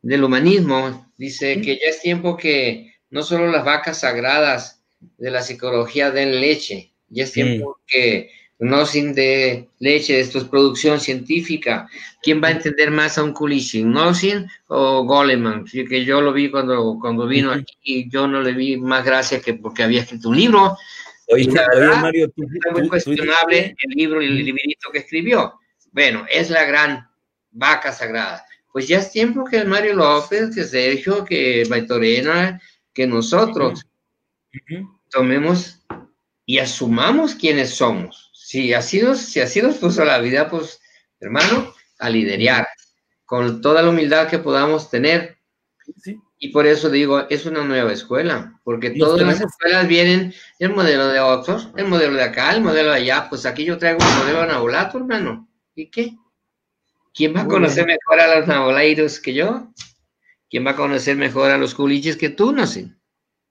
del humanismo. Dice que ya es tiempo que no solo las vacas sagradas de la psicología den leche, ya es tiempo que no sin de leche, esto es producción científica. ¿Quién va a entender más a un Kulishin? ¿Nosin o Goleman? Que yo lo vi cuando, cuando vino aquí y yo no le vi más gracia que porque había escrito un libro. Oye, Mario, tú, es muy cuestionable el libro y el librito que escribió. Bueno, es la gran vaca sagrada. Pues ya es tiempo que Mario López, que Sergio, que Baitorena, que nosotros tomemos y asumamos quiénes somos. Si así nos, si así nos puso la vida, pues, hermano, a liderar con toda la humildad que podamos tener. Y por eso digo, es una nueva escuela, porque todas las escuelas vienen el modelo de Oxford, el modelo de acá, el modelo de allá. Pues aquí yo traigo un modelo anabolato, hermano. ¿Y qué? ¿Quién va a conocer mejor a los naboleiros que yo? ¿Quién va a conocer mejor a los culiches que tú, no sé?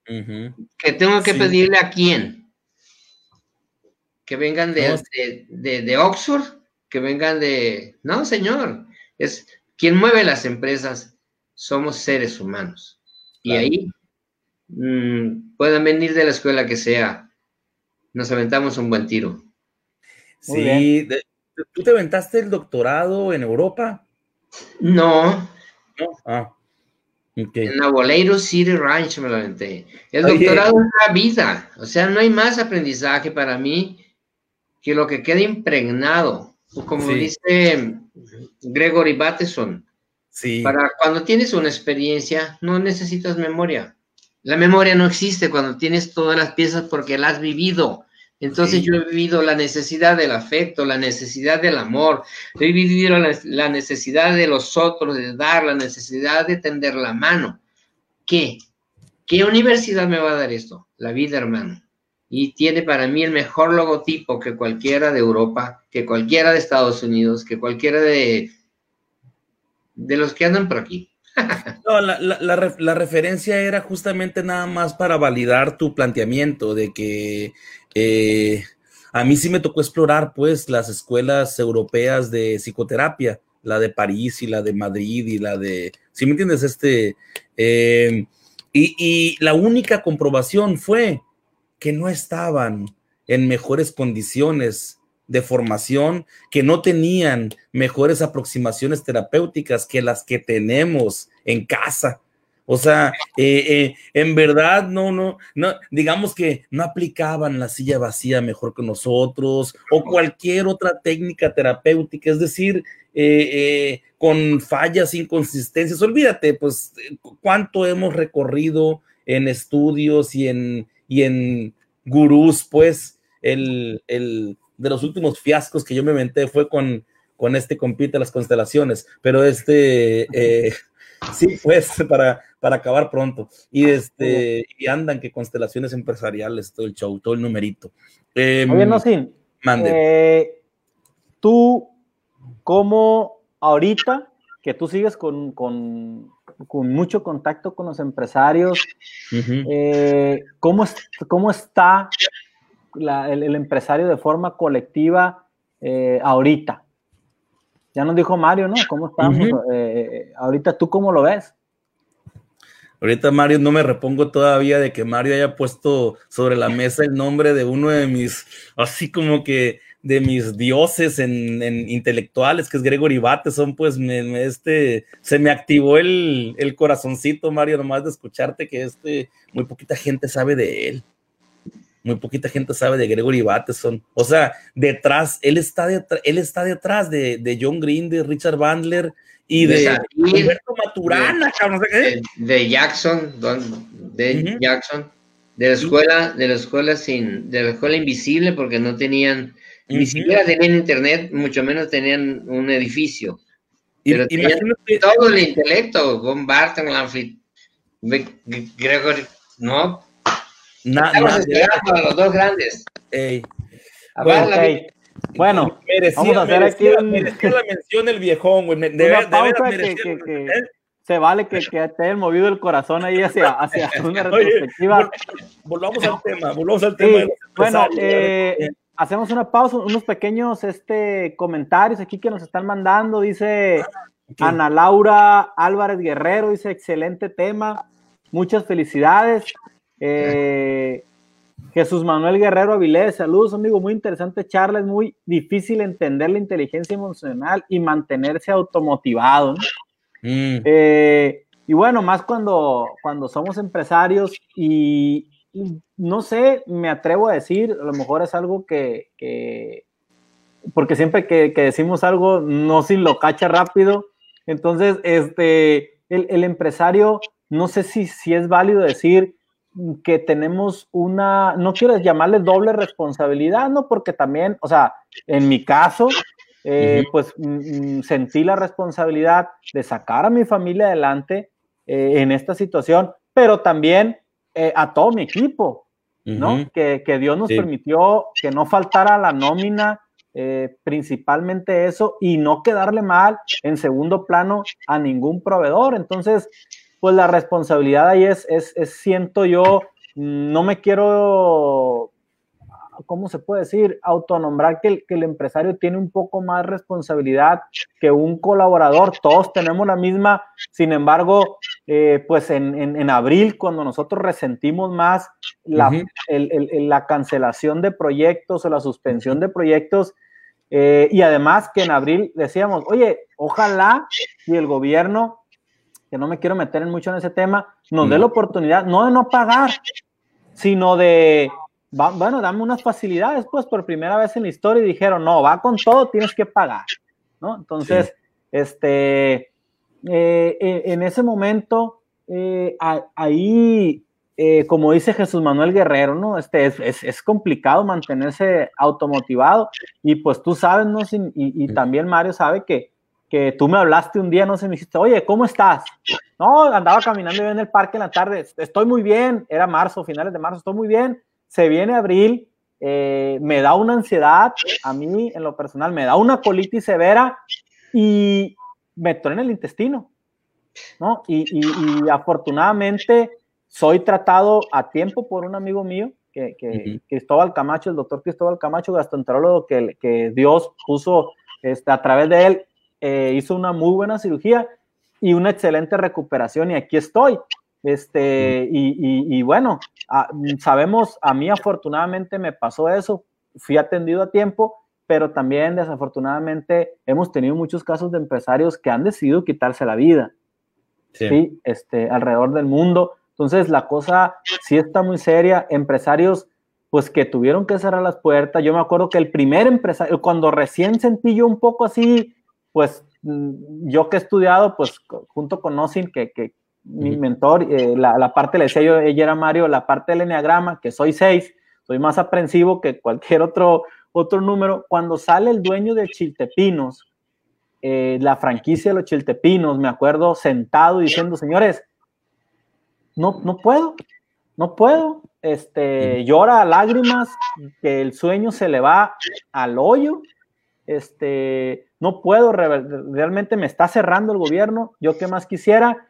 ¿Que tengo que pedirle a quién? ¿Que vengan de, de, de Oxford? ¿Que vengan de...? No, señor. Es quien mueve las empresas somos seres humanos. Y ahí mm, pueden venir de la escuela que sea. Nos aventamos un buen tiro. sí, ¿tú te aventaste el doctorado en Europa? No. No. Ah. En Aboleiro City Ranch me lo aventé. El doctorado es la vida. O sea, no hay más aprendizaje para mí que lo que queda impregnado. Como dice Gregory Bateson, para cuando tienes una experiencia, no necesitas memoria. La memoria no existe cuando tienes todas las piezas porque las has vivido. Entonces yo he vivido la necesidad del afecto, la necesidad del amor, he vivido la, necesidad de los otros, de dar, la necesidad de tender la mano. ¿Qué? ¿Qué universidad me va a dar esto? La vida, hermano. Y tiene para mí el mejor logotipo que cualquiera de Europa, que cualquiera de Estados Unidos, que cualquiera de de los que andan por aquí. no, la, referencia era justamente nada más para validar tu planteamiento de que eh, a mí sí me tocó explorar pues las escuelas europeas de psicoterapia, la de París y la de Madrid y la de, si me entiendes, este, eh, y, y la única comprobación fue que no estaban en mejores condiciones de formación que no tenían mejores aproximaciones terapéuticas que las que tenemos en casa. O sea, eh, eh, en verdad no, no, no, digamos que no aplicaban la silla vacía mejor que nosotros o cualquier otra técnica terapéutica, es decir, eh, con fallas, inconsistencias. Olvídate, pues, cuánto hemos recorrido en estudios y en, y en gurús, pues, el, el de los últimos fiascos que yo me inventé fue con, con este compite las constelaciones, pero este, eh, sí, pues, para, para acabar pronto. Y este, y andan que constelaciones empresariales, todo el show, todo el numerito. Eh, Oye, no, sí. Mande. Eh, tú, ¿cómo ahorita que tú sigues con, con, con mucho contacto con los empresarios, eh, ¿cómo, ¿cómo está el, empresario de forma colectiva eh, ahorita? Ya nos dijo Mario, ¿no? ¿Cómo estamos? Eh, eh, ahorita tú cómo lo ves? Ahorita Mario no me repongo todavía de que Mario haya puesto sobre la mesa el nombre de uno de mis, así como que de mis dioses en, intelectuales, que es Gregory Bateson, pues me, este, se me activó el, el, corazoncito, Mario, nomás de escucharte que este, muy poquita gente sabe de él muy poquita gente sabe de Gregory Bateson. O sea, detrás, él está, detrás, él está detrás de, John Green, de Richard Bandler y de, Alberto Maturana, de, Jackson, de Jackson, de la escuela, de la escuela sin, de la escuela invisible, porque no tenían, ni siquiera tenían internet, mucho menos tenían un edificio. Pero tenían todo el intelecto, Von Barton, Gregory, no, Nada, los dos grandes. Bueno, vamos a hacer aquí un... la mención el viejón, güey. ¿eh? se vale que, que te haya movido el corazón ahí hacia, hacia una retrospectiva. volvamos al tema, volvamos al tema. bueno, eh, hacemos una pausa, unos pequeños este, comentarios aquí que nos están mandando. Dice Ana Laura Álvarez Guerrero, dice excelente tema, muchas felicidades. Eh, Jesús Manuel Guerrero Avilés, saludos amigo, muy interesante charla, es muy difícil entender la inteligencia emocional y mantenerse automotivado. Mm. Eh, y bueno, más cuando, cuando somos empresarios y, no sé, me atrevo a decir, a lo mejor es algo que, porque siempre que, decimos algo, no sin lo cacha rápido, entonces, este, el, empresario, no sé si, si es válido decir que tenemos una, no quiero llamarle doble responsabilidad, ¿no? Porque también, o sea, en mi caso, eh, pues mm, mm, sentí la responsabilidad de sacar a mi familia adelante eh, en esta situación, pero también eh, a todo mi equipo, ¿no? que, Dios nos permitió que no faltara la nómina, principalmente eso, y no quedarle mal en segundo plano a ningún proveedor. Entonces, pues la responsabilidad ahí es, es siento yo, no me quiero ¿cómo se puede decir? Autonombrar que el, que el empresario tiene un poco más responsabilidad que un colaborador. Todos tenemos la misma, sin embargo, eh, pues en, abril, cuando nosotros resentimos más la, la, cancelación de proyectos o la suspensión de proyectos, eh, y además que en abril decíamos, oye, ojalá y el gobierno, que no me quiero meter en mucho en ese tema, nos dé la oportunidad, no de no pagar, sino de bueno, dame unas facilidades, pues por primera vez en la historia y dijeron, no, va con todo, tienes que pagar, ¿no? Entonces, este, eh, eh, en ese momento, eh, ahí, como dice Jesús Manuel Guerrero, ¿no? Este, es, es, complicado mantenerse automotivado y pues tú sabes, ¿no? Y, y también Mario sabe que, que tú me hablaste un día, no sé, me dijiste, oye, ¿cómo estás? No, andaba caminando en el parque en la tarde, estoy muy bien, era marzo, finales de marzo, estoy muy bien, se viene abril, eh, me da una ansiedad, a mí en lo personal, me da una colitis severa y me truena el intestino, ¿no? Y, afortunadamente soy tratado a tiempo por un amigo mío, que, Cristóbal Camacho, el doctor Cristóbal Camacho, gastroenterólogo, que, que Dios puso este, a través de él, eh, hizo una muy buena cirugía y una excelente recuperación y aquí estoy. Este, y, bueno, sabemos, a mí afortunadamente me pasó eso, fui atendido a tiempo, pero también desafortunadamente hemos tenido muchos casos de empresarios que han decidido quitarse la vida, sí. Este, alrededor del mundo. Entonces la cosa sí está muy seria, empresarios pues que tuvieron que cerrar las puertas. Yo me acuerdo que el primer empresario, cuando recién sentí yo un poco así, pues mm, yo que he estudiado, pues junto con Osin, que, que, mi mentor, eh, la, parte, le decía yo, ella era Mario, la parte del enneagrama, que soy seis, soy más aprensivo que cualquier otro, otro número. Cuando sale el dueño de Chiltepinos, eh, la franquicia de los Chiltepinos, me acuerdo sentado diciendo, señores, no, no puedo, no puedo. Este, llora lágrimas, que el sueño se le va al hoyo. Este, no puedo, realmente me está cerrando el gobierno. Yo qué más quisiera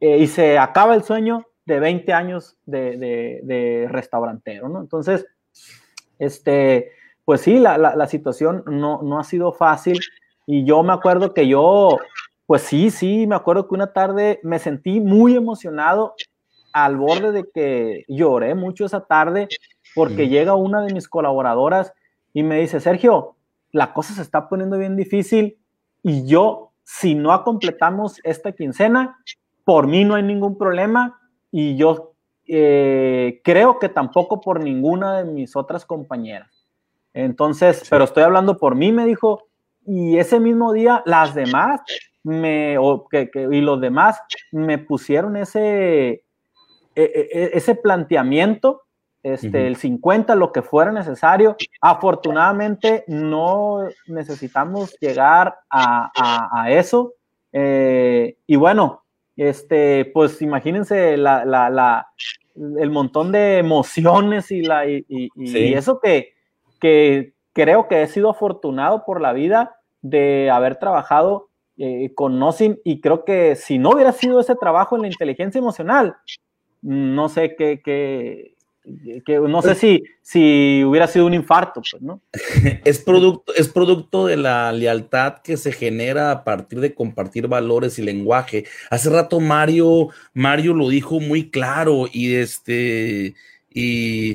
eh, y se acaba el sueño de 20 años de, restaurantero, ¿no? Entonces, este, pues sí, la, situación no, ha sido fácil y yo me acuerdo que yo, pues sí, sí, me acuerdo que una tarde me sentí muy emocionado al borde de que lloré mucho esa tarde porque llega una de mis colaboradoras y me dice, Sergio, la cosa se está poniendo bien difícil y yo, si no completamos esta quincena, por mí no hay ningún problema y yo eh, creo que tampoco por ninguna de mis otras compañeras. Entonces, pero estoy hablando por mí, me dijo, y ese mismo día las demás me, y los demás me pusieron ese, e, e, e, ese planteamiento, este, el 50, lo que fuera necesario. Afortunadamente no necesitamos llegar a, eso. Eh, y bueno, este, pues imagínense la, el montón de emociones y, la, y, eso que, que, creo que he sido afortunado por la vida de haber trabajado eh, con Nosin y creo que si no hubiera sido ese trabajo en la inteligencia emocional, no sé qué, qué, que no sé si, si hubiera sido un infarto, pues, ¿no? Es producto, es producto de la lealtad que se genera a partir de compartir valores y lenguaje. Hace rato Mario, Mario lo dijo muy claro y este, y,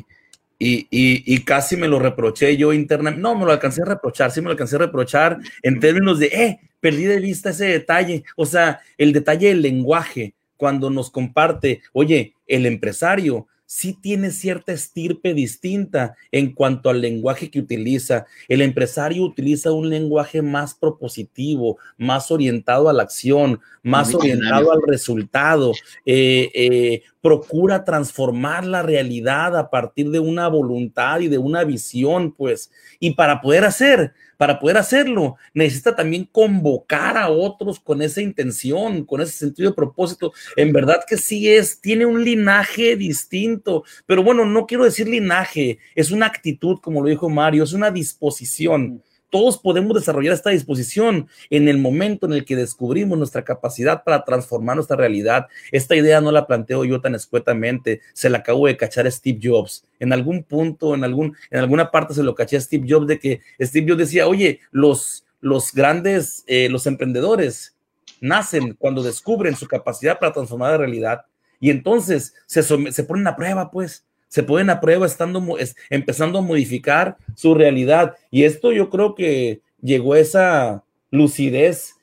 y, y, casi me lo reproché yo internamente. No, me lo alcancé a reprochar, sí me lo alcancé a reprochar en términos de, eh, perdí de vista ese detalle. O sea, el detalle del lenguaje, cuando nos comparte, oye, el empresario sí tiene cierta estirpe distinta en cuanto al lenguaje que utiliza. El empresario utiliza un lenguaje más propositivo, más orientado a la acción, más orientado al resultado. Eh, eh, procura transformar la realidad a partir de una voluntad y de una visión, pues. Y para poder hacer, para poder hacerlo, necesita también convocar a otros con esa intención, con ese sentido de propósito. En verdad que sí es, tiene un linaje distinto, pero bueno, no quiero decir linaje, es una actitud, como lo dijo Mario, es una disposición todos podemos desarrollar esta disposición en el momento en el que descubrimos nuestra capacidad para transformar nuestra realidad. Esta idea no la planteo yo tan escuetamente, se la acabo de cachar a Steve Jobs. En algún punto, en, algún, en alguna parte se lo caché a Steve Jobs de que Steve Jobs decía, oye, los, los grandes, eh, los emprendedores nacen cuando descubren su capacidad para transformar la realidad y entonces se, se ponen a prueba, pues se ponen a prueba estando, empezando a modificar su realidad. Y esto yo creo que llegó esa lucidez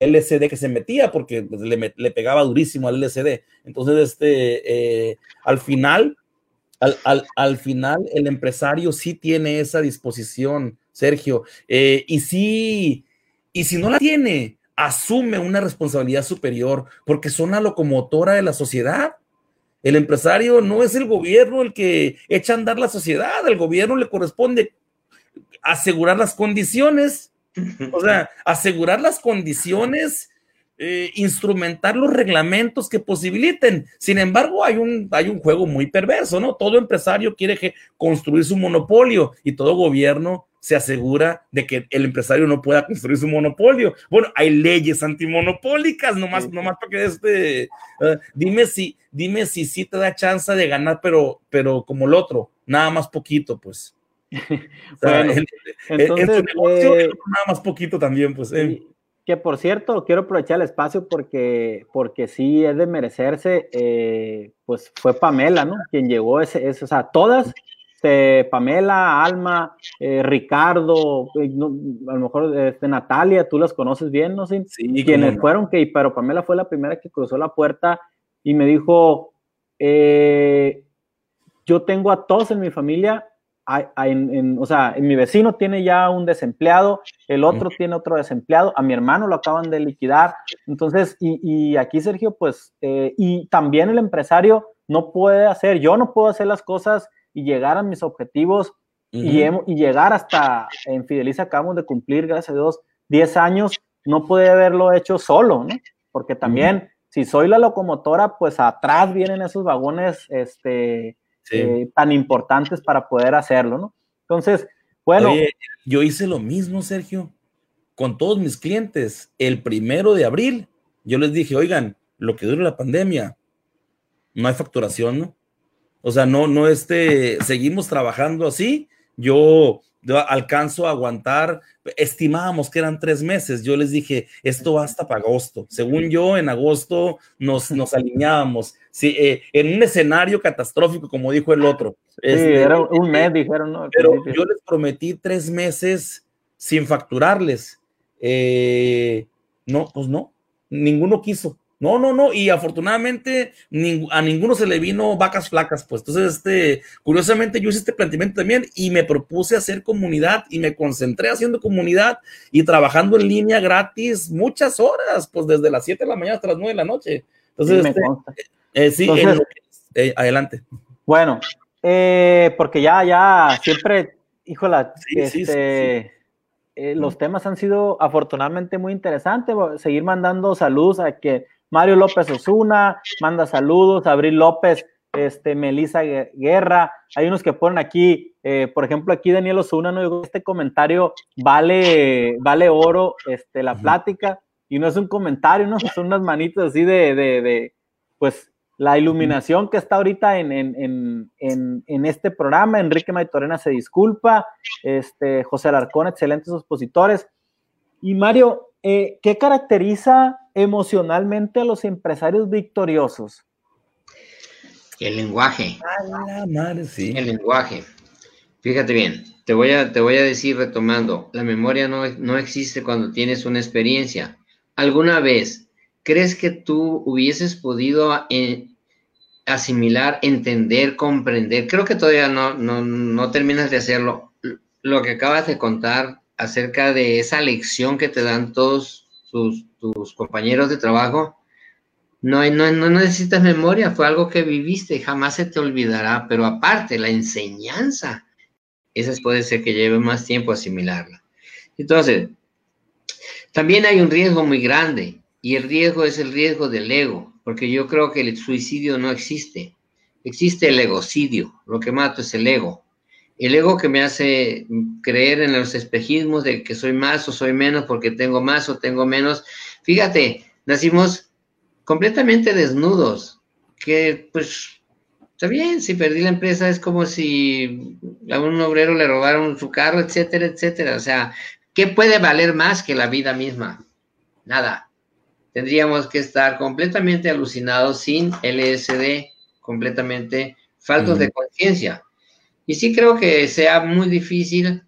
LCD que se metía porque pues, le, pegaba durísimo al LCD. Entonces, este, eh, al final, al, final, el empresario sí tiene esa disposición, Sergio. Eh, y sí, y si no la tiene, asume una responsabilidad superior porque son la locomotora de la sociedad. El empresario no es el gobierno el que echa a andar la sociedad, al gobierno le corresponde asegurar las condiciones, o sea, asegurar las condiciones, eh, instrumentar los reglamentos que posibiliten. Sin embargo, hay un, hay un juego muy perverso, ¿no? Todo empresario quiere construir su monopolio y todo gobierno se asegura de que el empresario no pueda construir su monopolio. Bueno, hay leyes antimonopólicas, nomás, nomás para que este, ah, dime si, dime si sí te da chance de ganar, pero, pero como el otro, nada más poquito, pues. entonces, eh, nada más poquito también, pues. Eh. Que por cierto, quiero aprovechar el espacio porque, porque sí es de merecerse, eh, pues fue Pamela, ¿no? Quien llegó ese, ese o sea, todas este, Pamela, Alma, eh, Ricardo, eh, a lo mejor este, Natalia, tú las conoces bien, ¿no? Sí, quienes fueron, que, pero Pamela fue la primera que cruzó la puerta y me dijo, yo tengo a todos en mi familia, o sea, en mi vecino tiene ya un desempleado, el otro tiene otro desempleado, a mi hermano lo acaban de liquidar, entonces, y, y aquí Sergio, pues, y también el empresario no puede hacer, yo no puedo hacer las cosas y llegar a mis objetivos y, y, llegar hasta en Fideliza acabamos de cumplir, gracias a Dios, 10 años, no puede haberlo hecho solo, ¿no? Porque también, si soy la locomotora, pues atrás vienen esos vagones este, eh, tan importantes para poder hacerlo, ¿no? Entonces, bueno. yo hice lo mismo, Sergio, con todos mis clientes. El primero de abril, yo les dije, oigan, lo que dure la pandemia, no hay facturación, ¿no? O sea, no, no este, seguimos trabajando así. Yo, alcanzo a aguantar, estimábamos que eran tres meses. Yo les dije, esto va hasta para agosto. Según yo, en agosto nos, nos alineábamos. Sí, eh, en un escenario catastrófico, como dijo el otro. Sí, este, era un mes, dijeron, ¿no? Pero yo les prometí tres meses sin facturarles. Eh, no, pues no, ninguno quiso. No, no, no, y afortunadamente a ninguno se le vino vacas flacas, pues. Entonces, este, curiosamente yo hice este planteamiento también y me propuse hacer comunidad y me concentré haciendo comunidad y trabajando en línea gratis muchas horas, pues desde las 7 de la mañana hasta las 9 de la noche. Entonces, sí, este, eh, eh, adelante. Bueno, eh, porque ya, ya, siempre, híjola, este, los temas han sido afortunadamente muy interesantes. Seguir mandando saludos a que Mario López Osuna, manda saludos, Abril López, este, Melisa Guerra, hay unos que ponen aquí, eh, por ejemplo, aquí Daniel Osuna, ¿no? este comentario vale, vale oro, este, la plática, y no es un comentario, ¿no? Son unas manitas así de, de, de pues, la iluminación que está ahorita en, en, en, en, este programa. Enrique Maitorena se disculpa, este, José Alarcón, excelentes expositores. Y Mario, eh, ¿qué caracteriza emocionalmente a los empresarios victoriosos? El lenguaje. El lenguaje. Fíjate bien, te voy a, te voy a decir retomando, la memoria no, no existe cuando tienes una experiencia. ¿Alguna vez crees que tú hubieses podido eh, asimilar, entender, comprender. Creo que todavía no, no, no terminas de hacerlo. Lo que acabas de contar acerca de esa lección que te dan todos tus, tus compañeros de trabajo, no, no, no necesitas memoria, fue algo que viviste, jamás se te olvidará, pero aparte, la enseñanza, esa puede ser que lleve más tiempo asimilarla. Entonces, también hay un riesgo muy grande, y el riesgo es el riesgo del ego, porque yo creo que el suicidio no existe, existe el egocidio, lo que mato es el ego. El ego que me hace creer en los espejismos de que soy más o soy menos porque tengo más o tengo menos. Fíjate, nacimos completamente desnudos, que pues está bien, si perdí la empresa es como si a un obrero le robaron su carro, etcétera, etcétera. O sea, ¿qué puede valer más que la vida misma? Nada. Tendríamos que estar completamente alucinados sin LSD, completamente faltos de conciencia. Y sí creo que sea muy difícil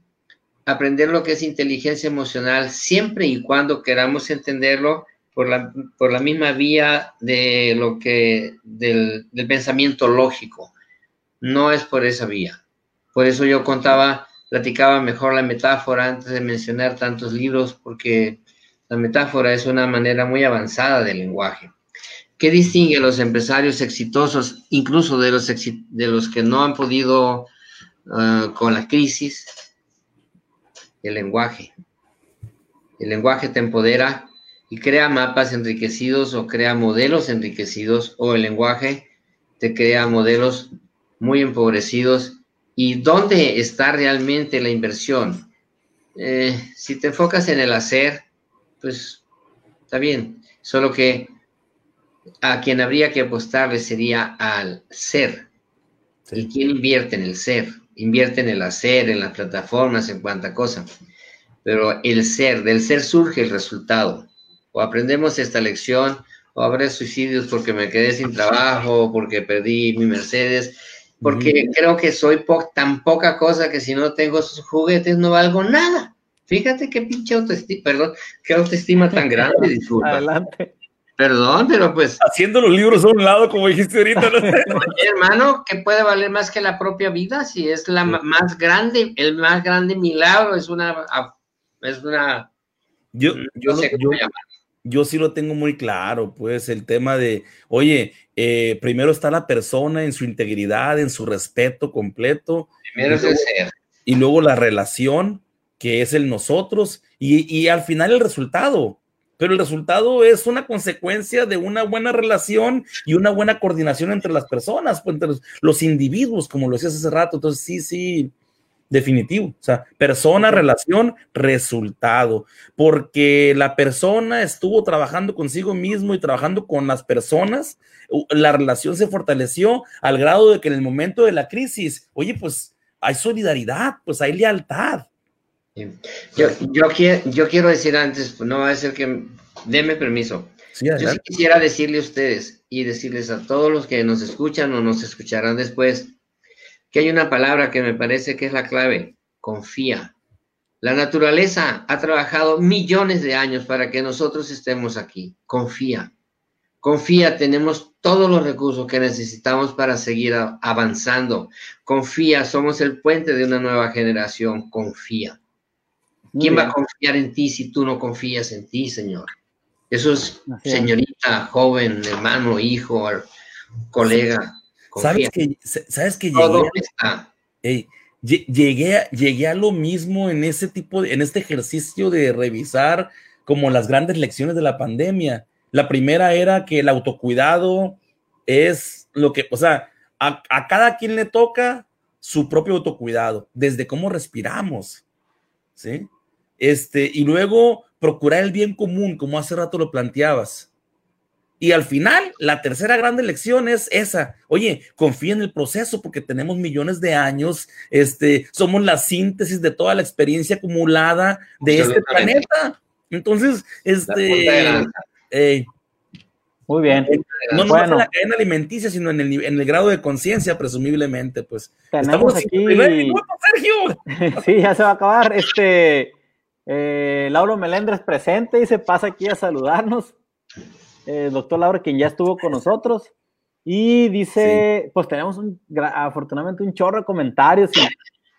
aprender lo que es inteligencia emocional siempre y cuando queramos entenderlo por la, por la misma vía de lo que, del, pensamiento lógico. No es por esa vía. Por eso yo contaba, platicaba mejor la metáfora antes de mencionar tantos libros, porque la metáfora es una manera muy avanzada del lenguaje. ¿Qué distingue a los empresarios exitosos, incluso de los, de los que no han podido uh, con la crisis? El lenguaje. El lenguaje te empodera y crea mapas enriquecidos o crea modelos enriquecidos o el lenguaje te crea modelos muy empobrecidos. ¿Y dónde está realmente la inversión? Eh, si te enfocas en el hacer, pues está bien, solo que a quien habría que apostarle sería al ser. ¿Y quién invierte en el ser? Invierte en el hacer, en las plataformas, en cuanta cosa. Pero el ser, del ser surge el resultado o aprendemos esta lección, o habrá suicidios porque me quedé sin trabajo, porque perdí mi Mercedes, porque creo que soy tan poca cosa que si no tengo sus juguetes no valgo nada. Fíjate qué pinche autoestima, perdón, qué autoestima tan grande, disculpa. Adelante. Perdón, pero pues. Haciendo los libros a un lado, como dijiste ahorita. hermano, ¿qué puede valer más que la propia vida? Si es la más grande, el más grande milagro, es una. Es una. Yo, yo, no sé cómo yo, yo sí lo tengo muy claro, pues el tema de, oye, eh, primero está la persona en su integridad, en su respeto completo. Primero es el ser. Y luego la relación, que es el nosotros, y, al final el resultado. Pero el resultado es una consecuencia de una buena relación y una buena coordinación entre las personas, pues, entre los, los individuos, como lo decías hace rato. Entonces, sí, sí, definitivo. O sea, persona, relación, resultado. Porque la persona estuvo trabajando consigo mismo y trabajando con las personas, la relación se fortaleció al grado de que en el momento de la crisis, oye, pues hay solidaridad, pues hay lealtad. Yo, yo, quiero, yo quiero decir antes, no va a ser que, deme permiso. yo sí quisiera decirle a ustedes y decirles a todos los que nos escuchan o nos escucharán después, que hay una palabra que me parece que es la clave, confía. La naturaleza ha trabajado millones de años para que nosotros estemos aquí. Confía. Confía, tenemos todos los recursos que necesitamos para seguir avanzando. Confía, somos el puente de una nueva generación. Confía. ¿Quién va a confiar en ti si tú no confías en ti, Señor? Eso es, señorita, joven, hermano, hijo, colega. ¿Sabes que, ¿Sabes que llegué, a, llegué, a lo mismo en ese tipo, de, en este ejercicio de revisar como las grandes lecciones de la pandemia? La primera era que el autocuidado es lo que, o sea, a, a cada quien le toca su propio autocuidado, desde cómo respiramos, ¿sí? Este, y luego procurar el bien común, como hace rato lo planteabas. Y al final, la tercera gran lección es esa. Oye, confía en el proceso porque tenemos millones de años, este, somos la síntesis de toda la experiencia acumulada de este planeta. Entonces, este... Muy bien. No no en la cadena alimenticia, sino en el, en el grado de conciencia, presumiblemente, pues. Estamos aquí. Sergio. sí, ya se va a acabar. Este, eh, Lauro Melendres presente y se pasa aquí a saludarnos. Eh, doctor Laura, quien ya estuvo con nosotros. Y dice, pues tenemos un, afortunadamente un chorro de comentarios.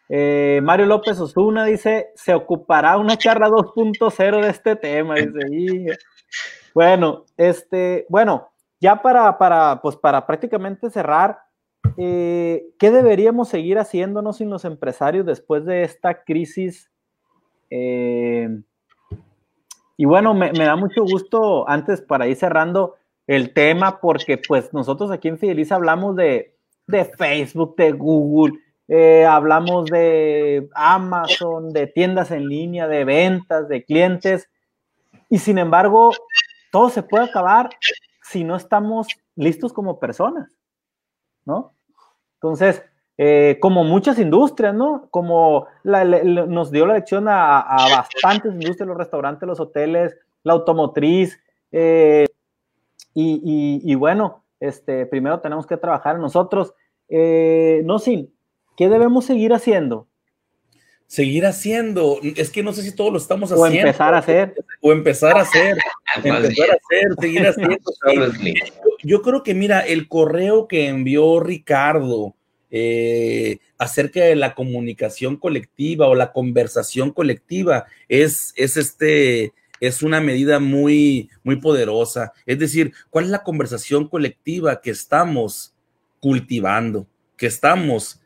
Eh, Mario López Osuna dice, se ocupará una charla 2.0 de este tema. Dice, bueno, este, bueno, ya para, para, pues para prácticamente cerrar, eh, ¿qué deberíamos seguir haciéndonos sin los empresarios después de esta crisis? Eh, y bueno, me, da mucho gusto, antes para ir cerrando el tema, porque pues nosotros aquí en Fideliza hablamos de, Facebook, de Google, eh, hablamos de Amazon, de tiendas en línea, de ventas, de clientes, y sin embargo, todo se puede acabar si no estamos listos como personas, ¿no? Entonces, eh, como muchas industrias, ¿no? Como nos dio la lección a, bastantes industrias, los restaurantes, los hoteles, la automotriz, eh, y, bueno, este, primero tenemos que trabajar nosotros. Eh, no, sí, ¿qué debemos seguir haciendo? seguir haciendo. Es que no sé si todos lo estamos haciendo. O empezar a hacer. O empezar a hacer. empezar a hacer, seguir haciendo. Yo, creo que, mira, el correo que envió Ricardo eh, acerca de la comunicación colectiva o la conversación colectiva es, es este. Es una medida muy, muy poderosa. Es decir, ¿cuál es la conversación colectiva que estamos cultivando, que estamos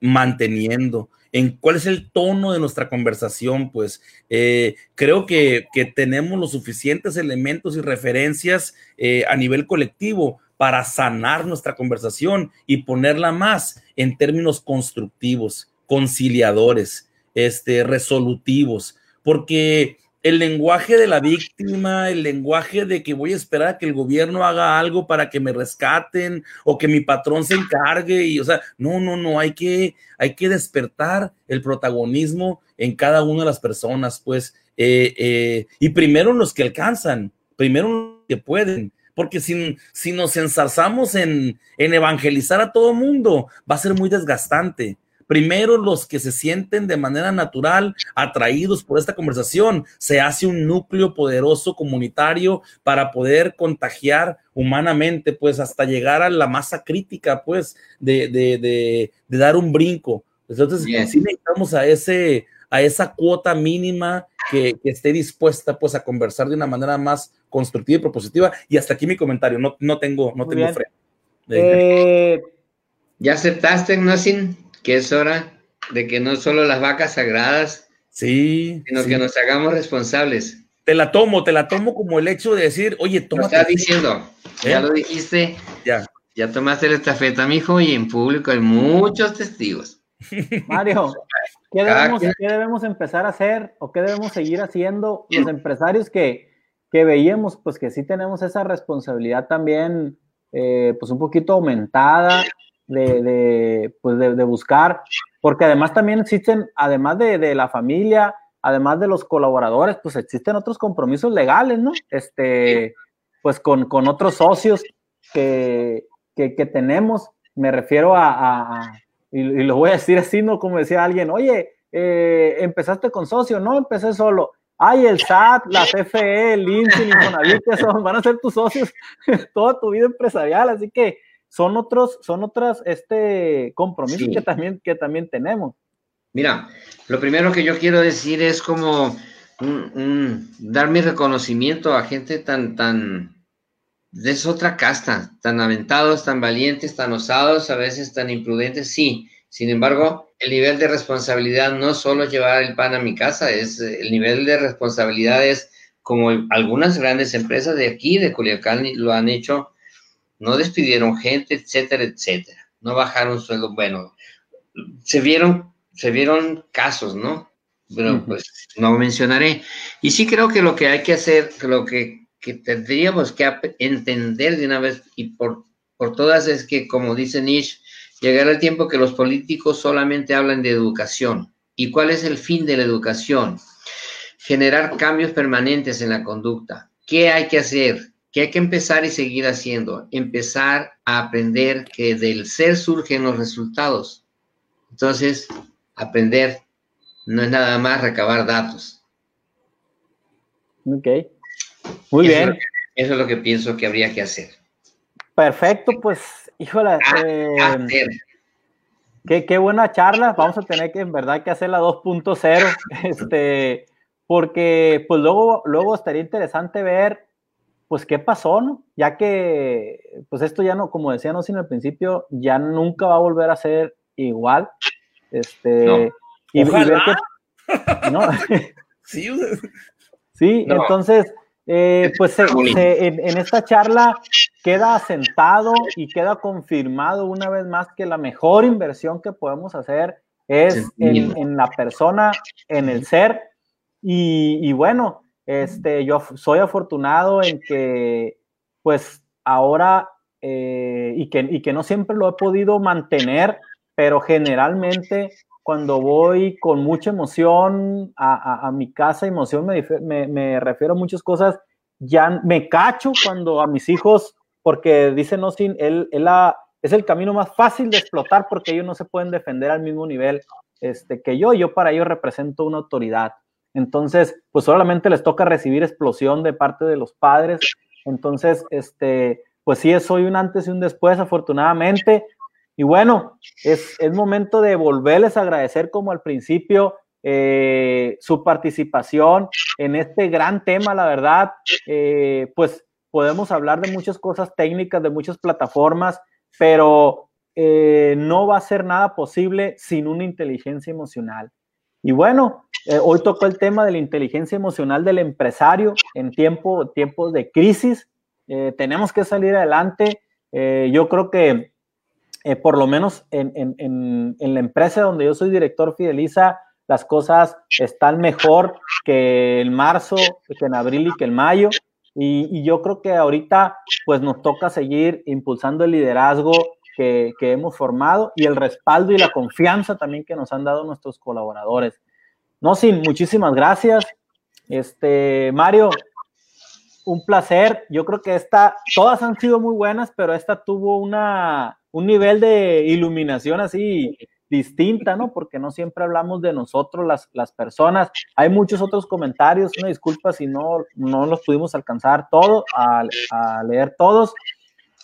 manteniendo? en cuál es el tono de nuestra conversación, pues eh, creo que, tenemos los suficientes elementos y referencias eh, a nivel colectivo para sanar nuestra conversación y ponerla más en términos constructivos, conciliadores, este, resolutivos, porque el lenguaje de la víctima, el lenguaje de que voy a esperar a que el gobierno haga algo para que me rescaten o que mi patrón se encargue y, o sea, no, no, no, hay que, hay que despertar el protagonismo en cada una de las personas, pues, eh, eh, y primero los que alcanzan, primero los que pueden, porque si, si nos ensarzamos en, en evangelizar a todo mundo, va a ser muy desgastante. Primero los que se sienten de manera natural atraídos por esta conversación, se hace un núcleo poderoso comunitario para poder contagiar humanamente, pues hasta llegar a la masa crítica, pues, de, de, de, dar un brinco. Entonces, sí necesitamos a ese, a esa cuota mínima que, esté dispuesta pues a conversar de una manera más constructiva y propositiva. Y hasta aquí mi comentario, no, no tengo, no tengo freno. Eh, ¿Ya aceptaste, Nosin? que es hora de que no solo las vacas sagradas, sí, sino que nos hagamos responsables. Te la tomo, te la tomo como el hecho de decir, oye, toma. estás diciendo, ya ¿Eh? lo dijiste, ya. ya tomaste la estafeta, mijo, y en público hay muchos testigos. Mario, ¿qué debemos, empezar a hacer o qué debemos seguir haciendo los empresarios que, que veíamos, pues que sí tenemos esa responsabilidad también, eh, pues un poquito aumentada de, pues de, buscar, porque además también existen, además de, la familia, además de los colaboradores, pues existen otros compromisos legales, ¿no? Este, pues con, otros socios que, tenemos, me refiero a, y, lo voy a decir así, ¿no? Como decía alguien, oye, eh, empezaste con socio, no, empecé solo. Ay, el SAT, la CFE, el INSI, el Infonavit, van a ser tus socios toda tu vida empresarial, así que son otros, son otras este, compromisos que, también, que también tenemos. Mira, lo primero que yo quiero decir es como dar mi reconocimiento a gente tan, tan, es otra casta, tan aventados, tan valientes, tan osados, a veces tan imprudentes, sí. Sin embargo, el nivel de responsabilidad no solo llevar el pan a mi casa, es el nivel de responsabilidad es como algunas grandes empresas de aquí, de Culiacán, lo han hecho no despidieron gente, etcétera, etcétera. No bajaron sueldo. Bueno, se vieron, se vieron casos, ¿no? Pero pues no mencionaré. Y sí creo que lo que hay que hacer, lo que, tendríamos que entender de una vez y por, por todas es que, como dice Nietzsche, llegará el tiempo que los políticos solamente hablan de educación. ¿Y cuál es el fin de la educación? Generar cambios permanentes en la conducta. ¿Qué hay que hacer? que hay que empezar y seguir haciendo, empezar a aprender que del ser surgen los resultados. Entonces, aprender no es nada más recabar datos. Ok. Muy bien. eso es lo que pienso que habría que hacer. Perfecto, pues, híjole, ah, eh, qué, buena charla. Vamos a tener que, en verdad, que hacer la 2.0, este, porque, pues, luego, luego estaría interesante ver, pues, qué pasó, ¿no? Ya que, pues, esto ya no, como decíamos en el principio, ya nunca va a volver a ser igual. Este, y, ver qué, ¿no? sí, sí entonces eh, pues en, esta charla queda asentado y queda confirmado una vez más que la mejor inversión que podemos hacer es en, la persona, en el ser. Y, bueno, este, yo soy afortunado en que pues ahora eh, y, que, y que no siempre lo he podido mantener, pero generalmente cuando voy con mucha emoción a, mi casa, emoción me, me, refiero a muchas cosas, ya me cacho cuando a mis hijos, porque dicen no él, él es el camino más fácil de explotar porque ellos no se pueden defender al mismo nivel este, que yo, yo para ellos represento una autoridad. Entonces, pues solamente les toca recibir explosión de parte de los padres. Entonces, este, pues sí, soy un antes y un después, afortunadamente. Y bueno, es, es momento de volverles a agradecer como al principio eh, su participación en este gran tema, la verdad, eh, pues podemos hablar de muchas cosas técnicas, de muchas plataformas, pero eh, no va a ser nada posible sin una inteligencia emocional. Y bueno, hoy tocó el tema de la inteligencia emocional del empresario en tiempo, tiempos de crisis. tenemos que salir adelante. yo creo que eh, por lo menos en, la empresa donde yo soy director Fideliza, las cosas están mejor que en marzo, que en abril y que en mayo. Y, yo creo que ahorita pues nos toca seguir impulsando el liderazgo que, hemos formado y el respaldo y la confianza también que nos han dado nuestros colaboradores. No, sin muchísimas gracias. Este, Mario, un placer. Yo creo que esta, todas han sido muy buenas, pero esta tuvo una, un nivel de iluminación así distinta, ¿no? Porque no siempre hablamos de nosotros, las, las personas. Hay muchos otros comentarios, una disculpa si no, no los pudimos alcanzar todos, a, leer todos.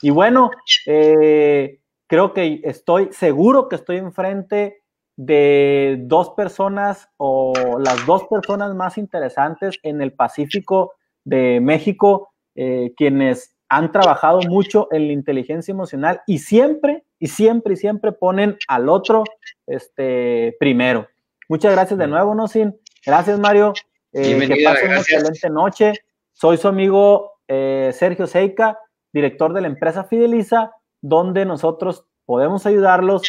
Y bueno, eh, creo que estoy seguro que estoy enfrente de dos personas o las dos personas más interesantes en el Pacífico de México, eh, quienes han trabajado mucho en la inteligencia emocional y siempre, y siempre, y siempre ponen al otro este, primero. Muchas gracias de nuevo, Nosin. Gracias, Mario. Eh, que pasen una excelente noche. Soy su amigo eh, Sergio Seika, director de la empresa Fideliza, donde nosotros podemos ayudarlos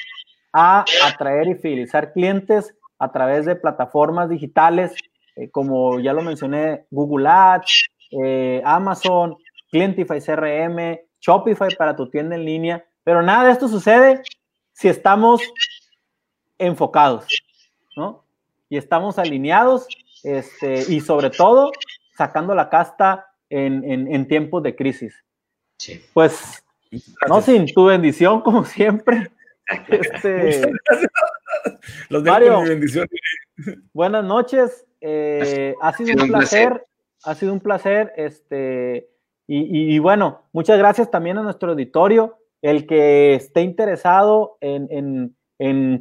a atraer y fidelizar clientes a través de plataformas digitales, eh, como ya lo mencioné, Google Ads, Amazon, Clientify CRM, Shopify para tu tienda en línea, pero nada de esto sucede si estamos enfocados, ¿no? Y estamos alineados, este, y sobre todo sacando la casta en, tiempos de crisis. Sí. Pues, no sin tu bendición, como siempre. Este, Los Mario, buenas noches. Eh, ha sido un placer, ha sido un placer. Este, y, bueno, muchas gracias también a nuestro auditorio. El que esté interesado en,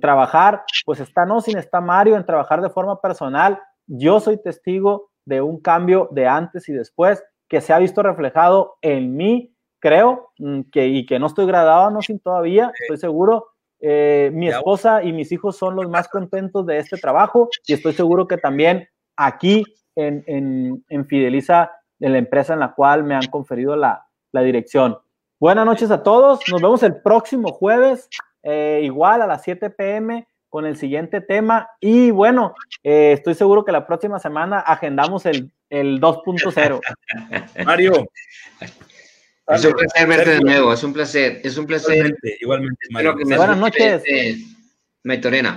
trabajar, pues está no sin está Mario en trabajar de forma personal. Yo soy testigo de un cambio de antes y después que se ha visto reflejado en mí, creo, mm, que, y que no estoy graduado, no sin todavía, estoy seguro. Eh, mi esposa y mis hijos son los más contentos de este trabajo y estoy seguro que también aquí en, en, en Fideliza en la empresa en la cual me han conferido la, dirección. Buenas noches a todos. Nos vemos el próximo jueves, eh, igual a las 7 pm, con el siguiente tema. Y bueno, eh, estoy seguro que la próxima semana agendamos el, el 2.0. Mario. Es un placer verte de nuevo, es un placer, es un placer. Igualmente, igualmente Buenas noches. Maitorena.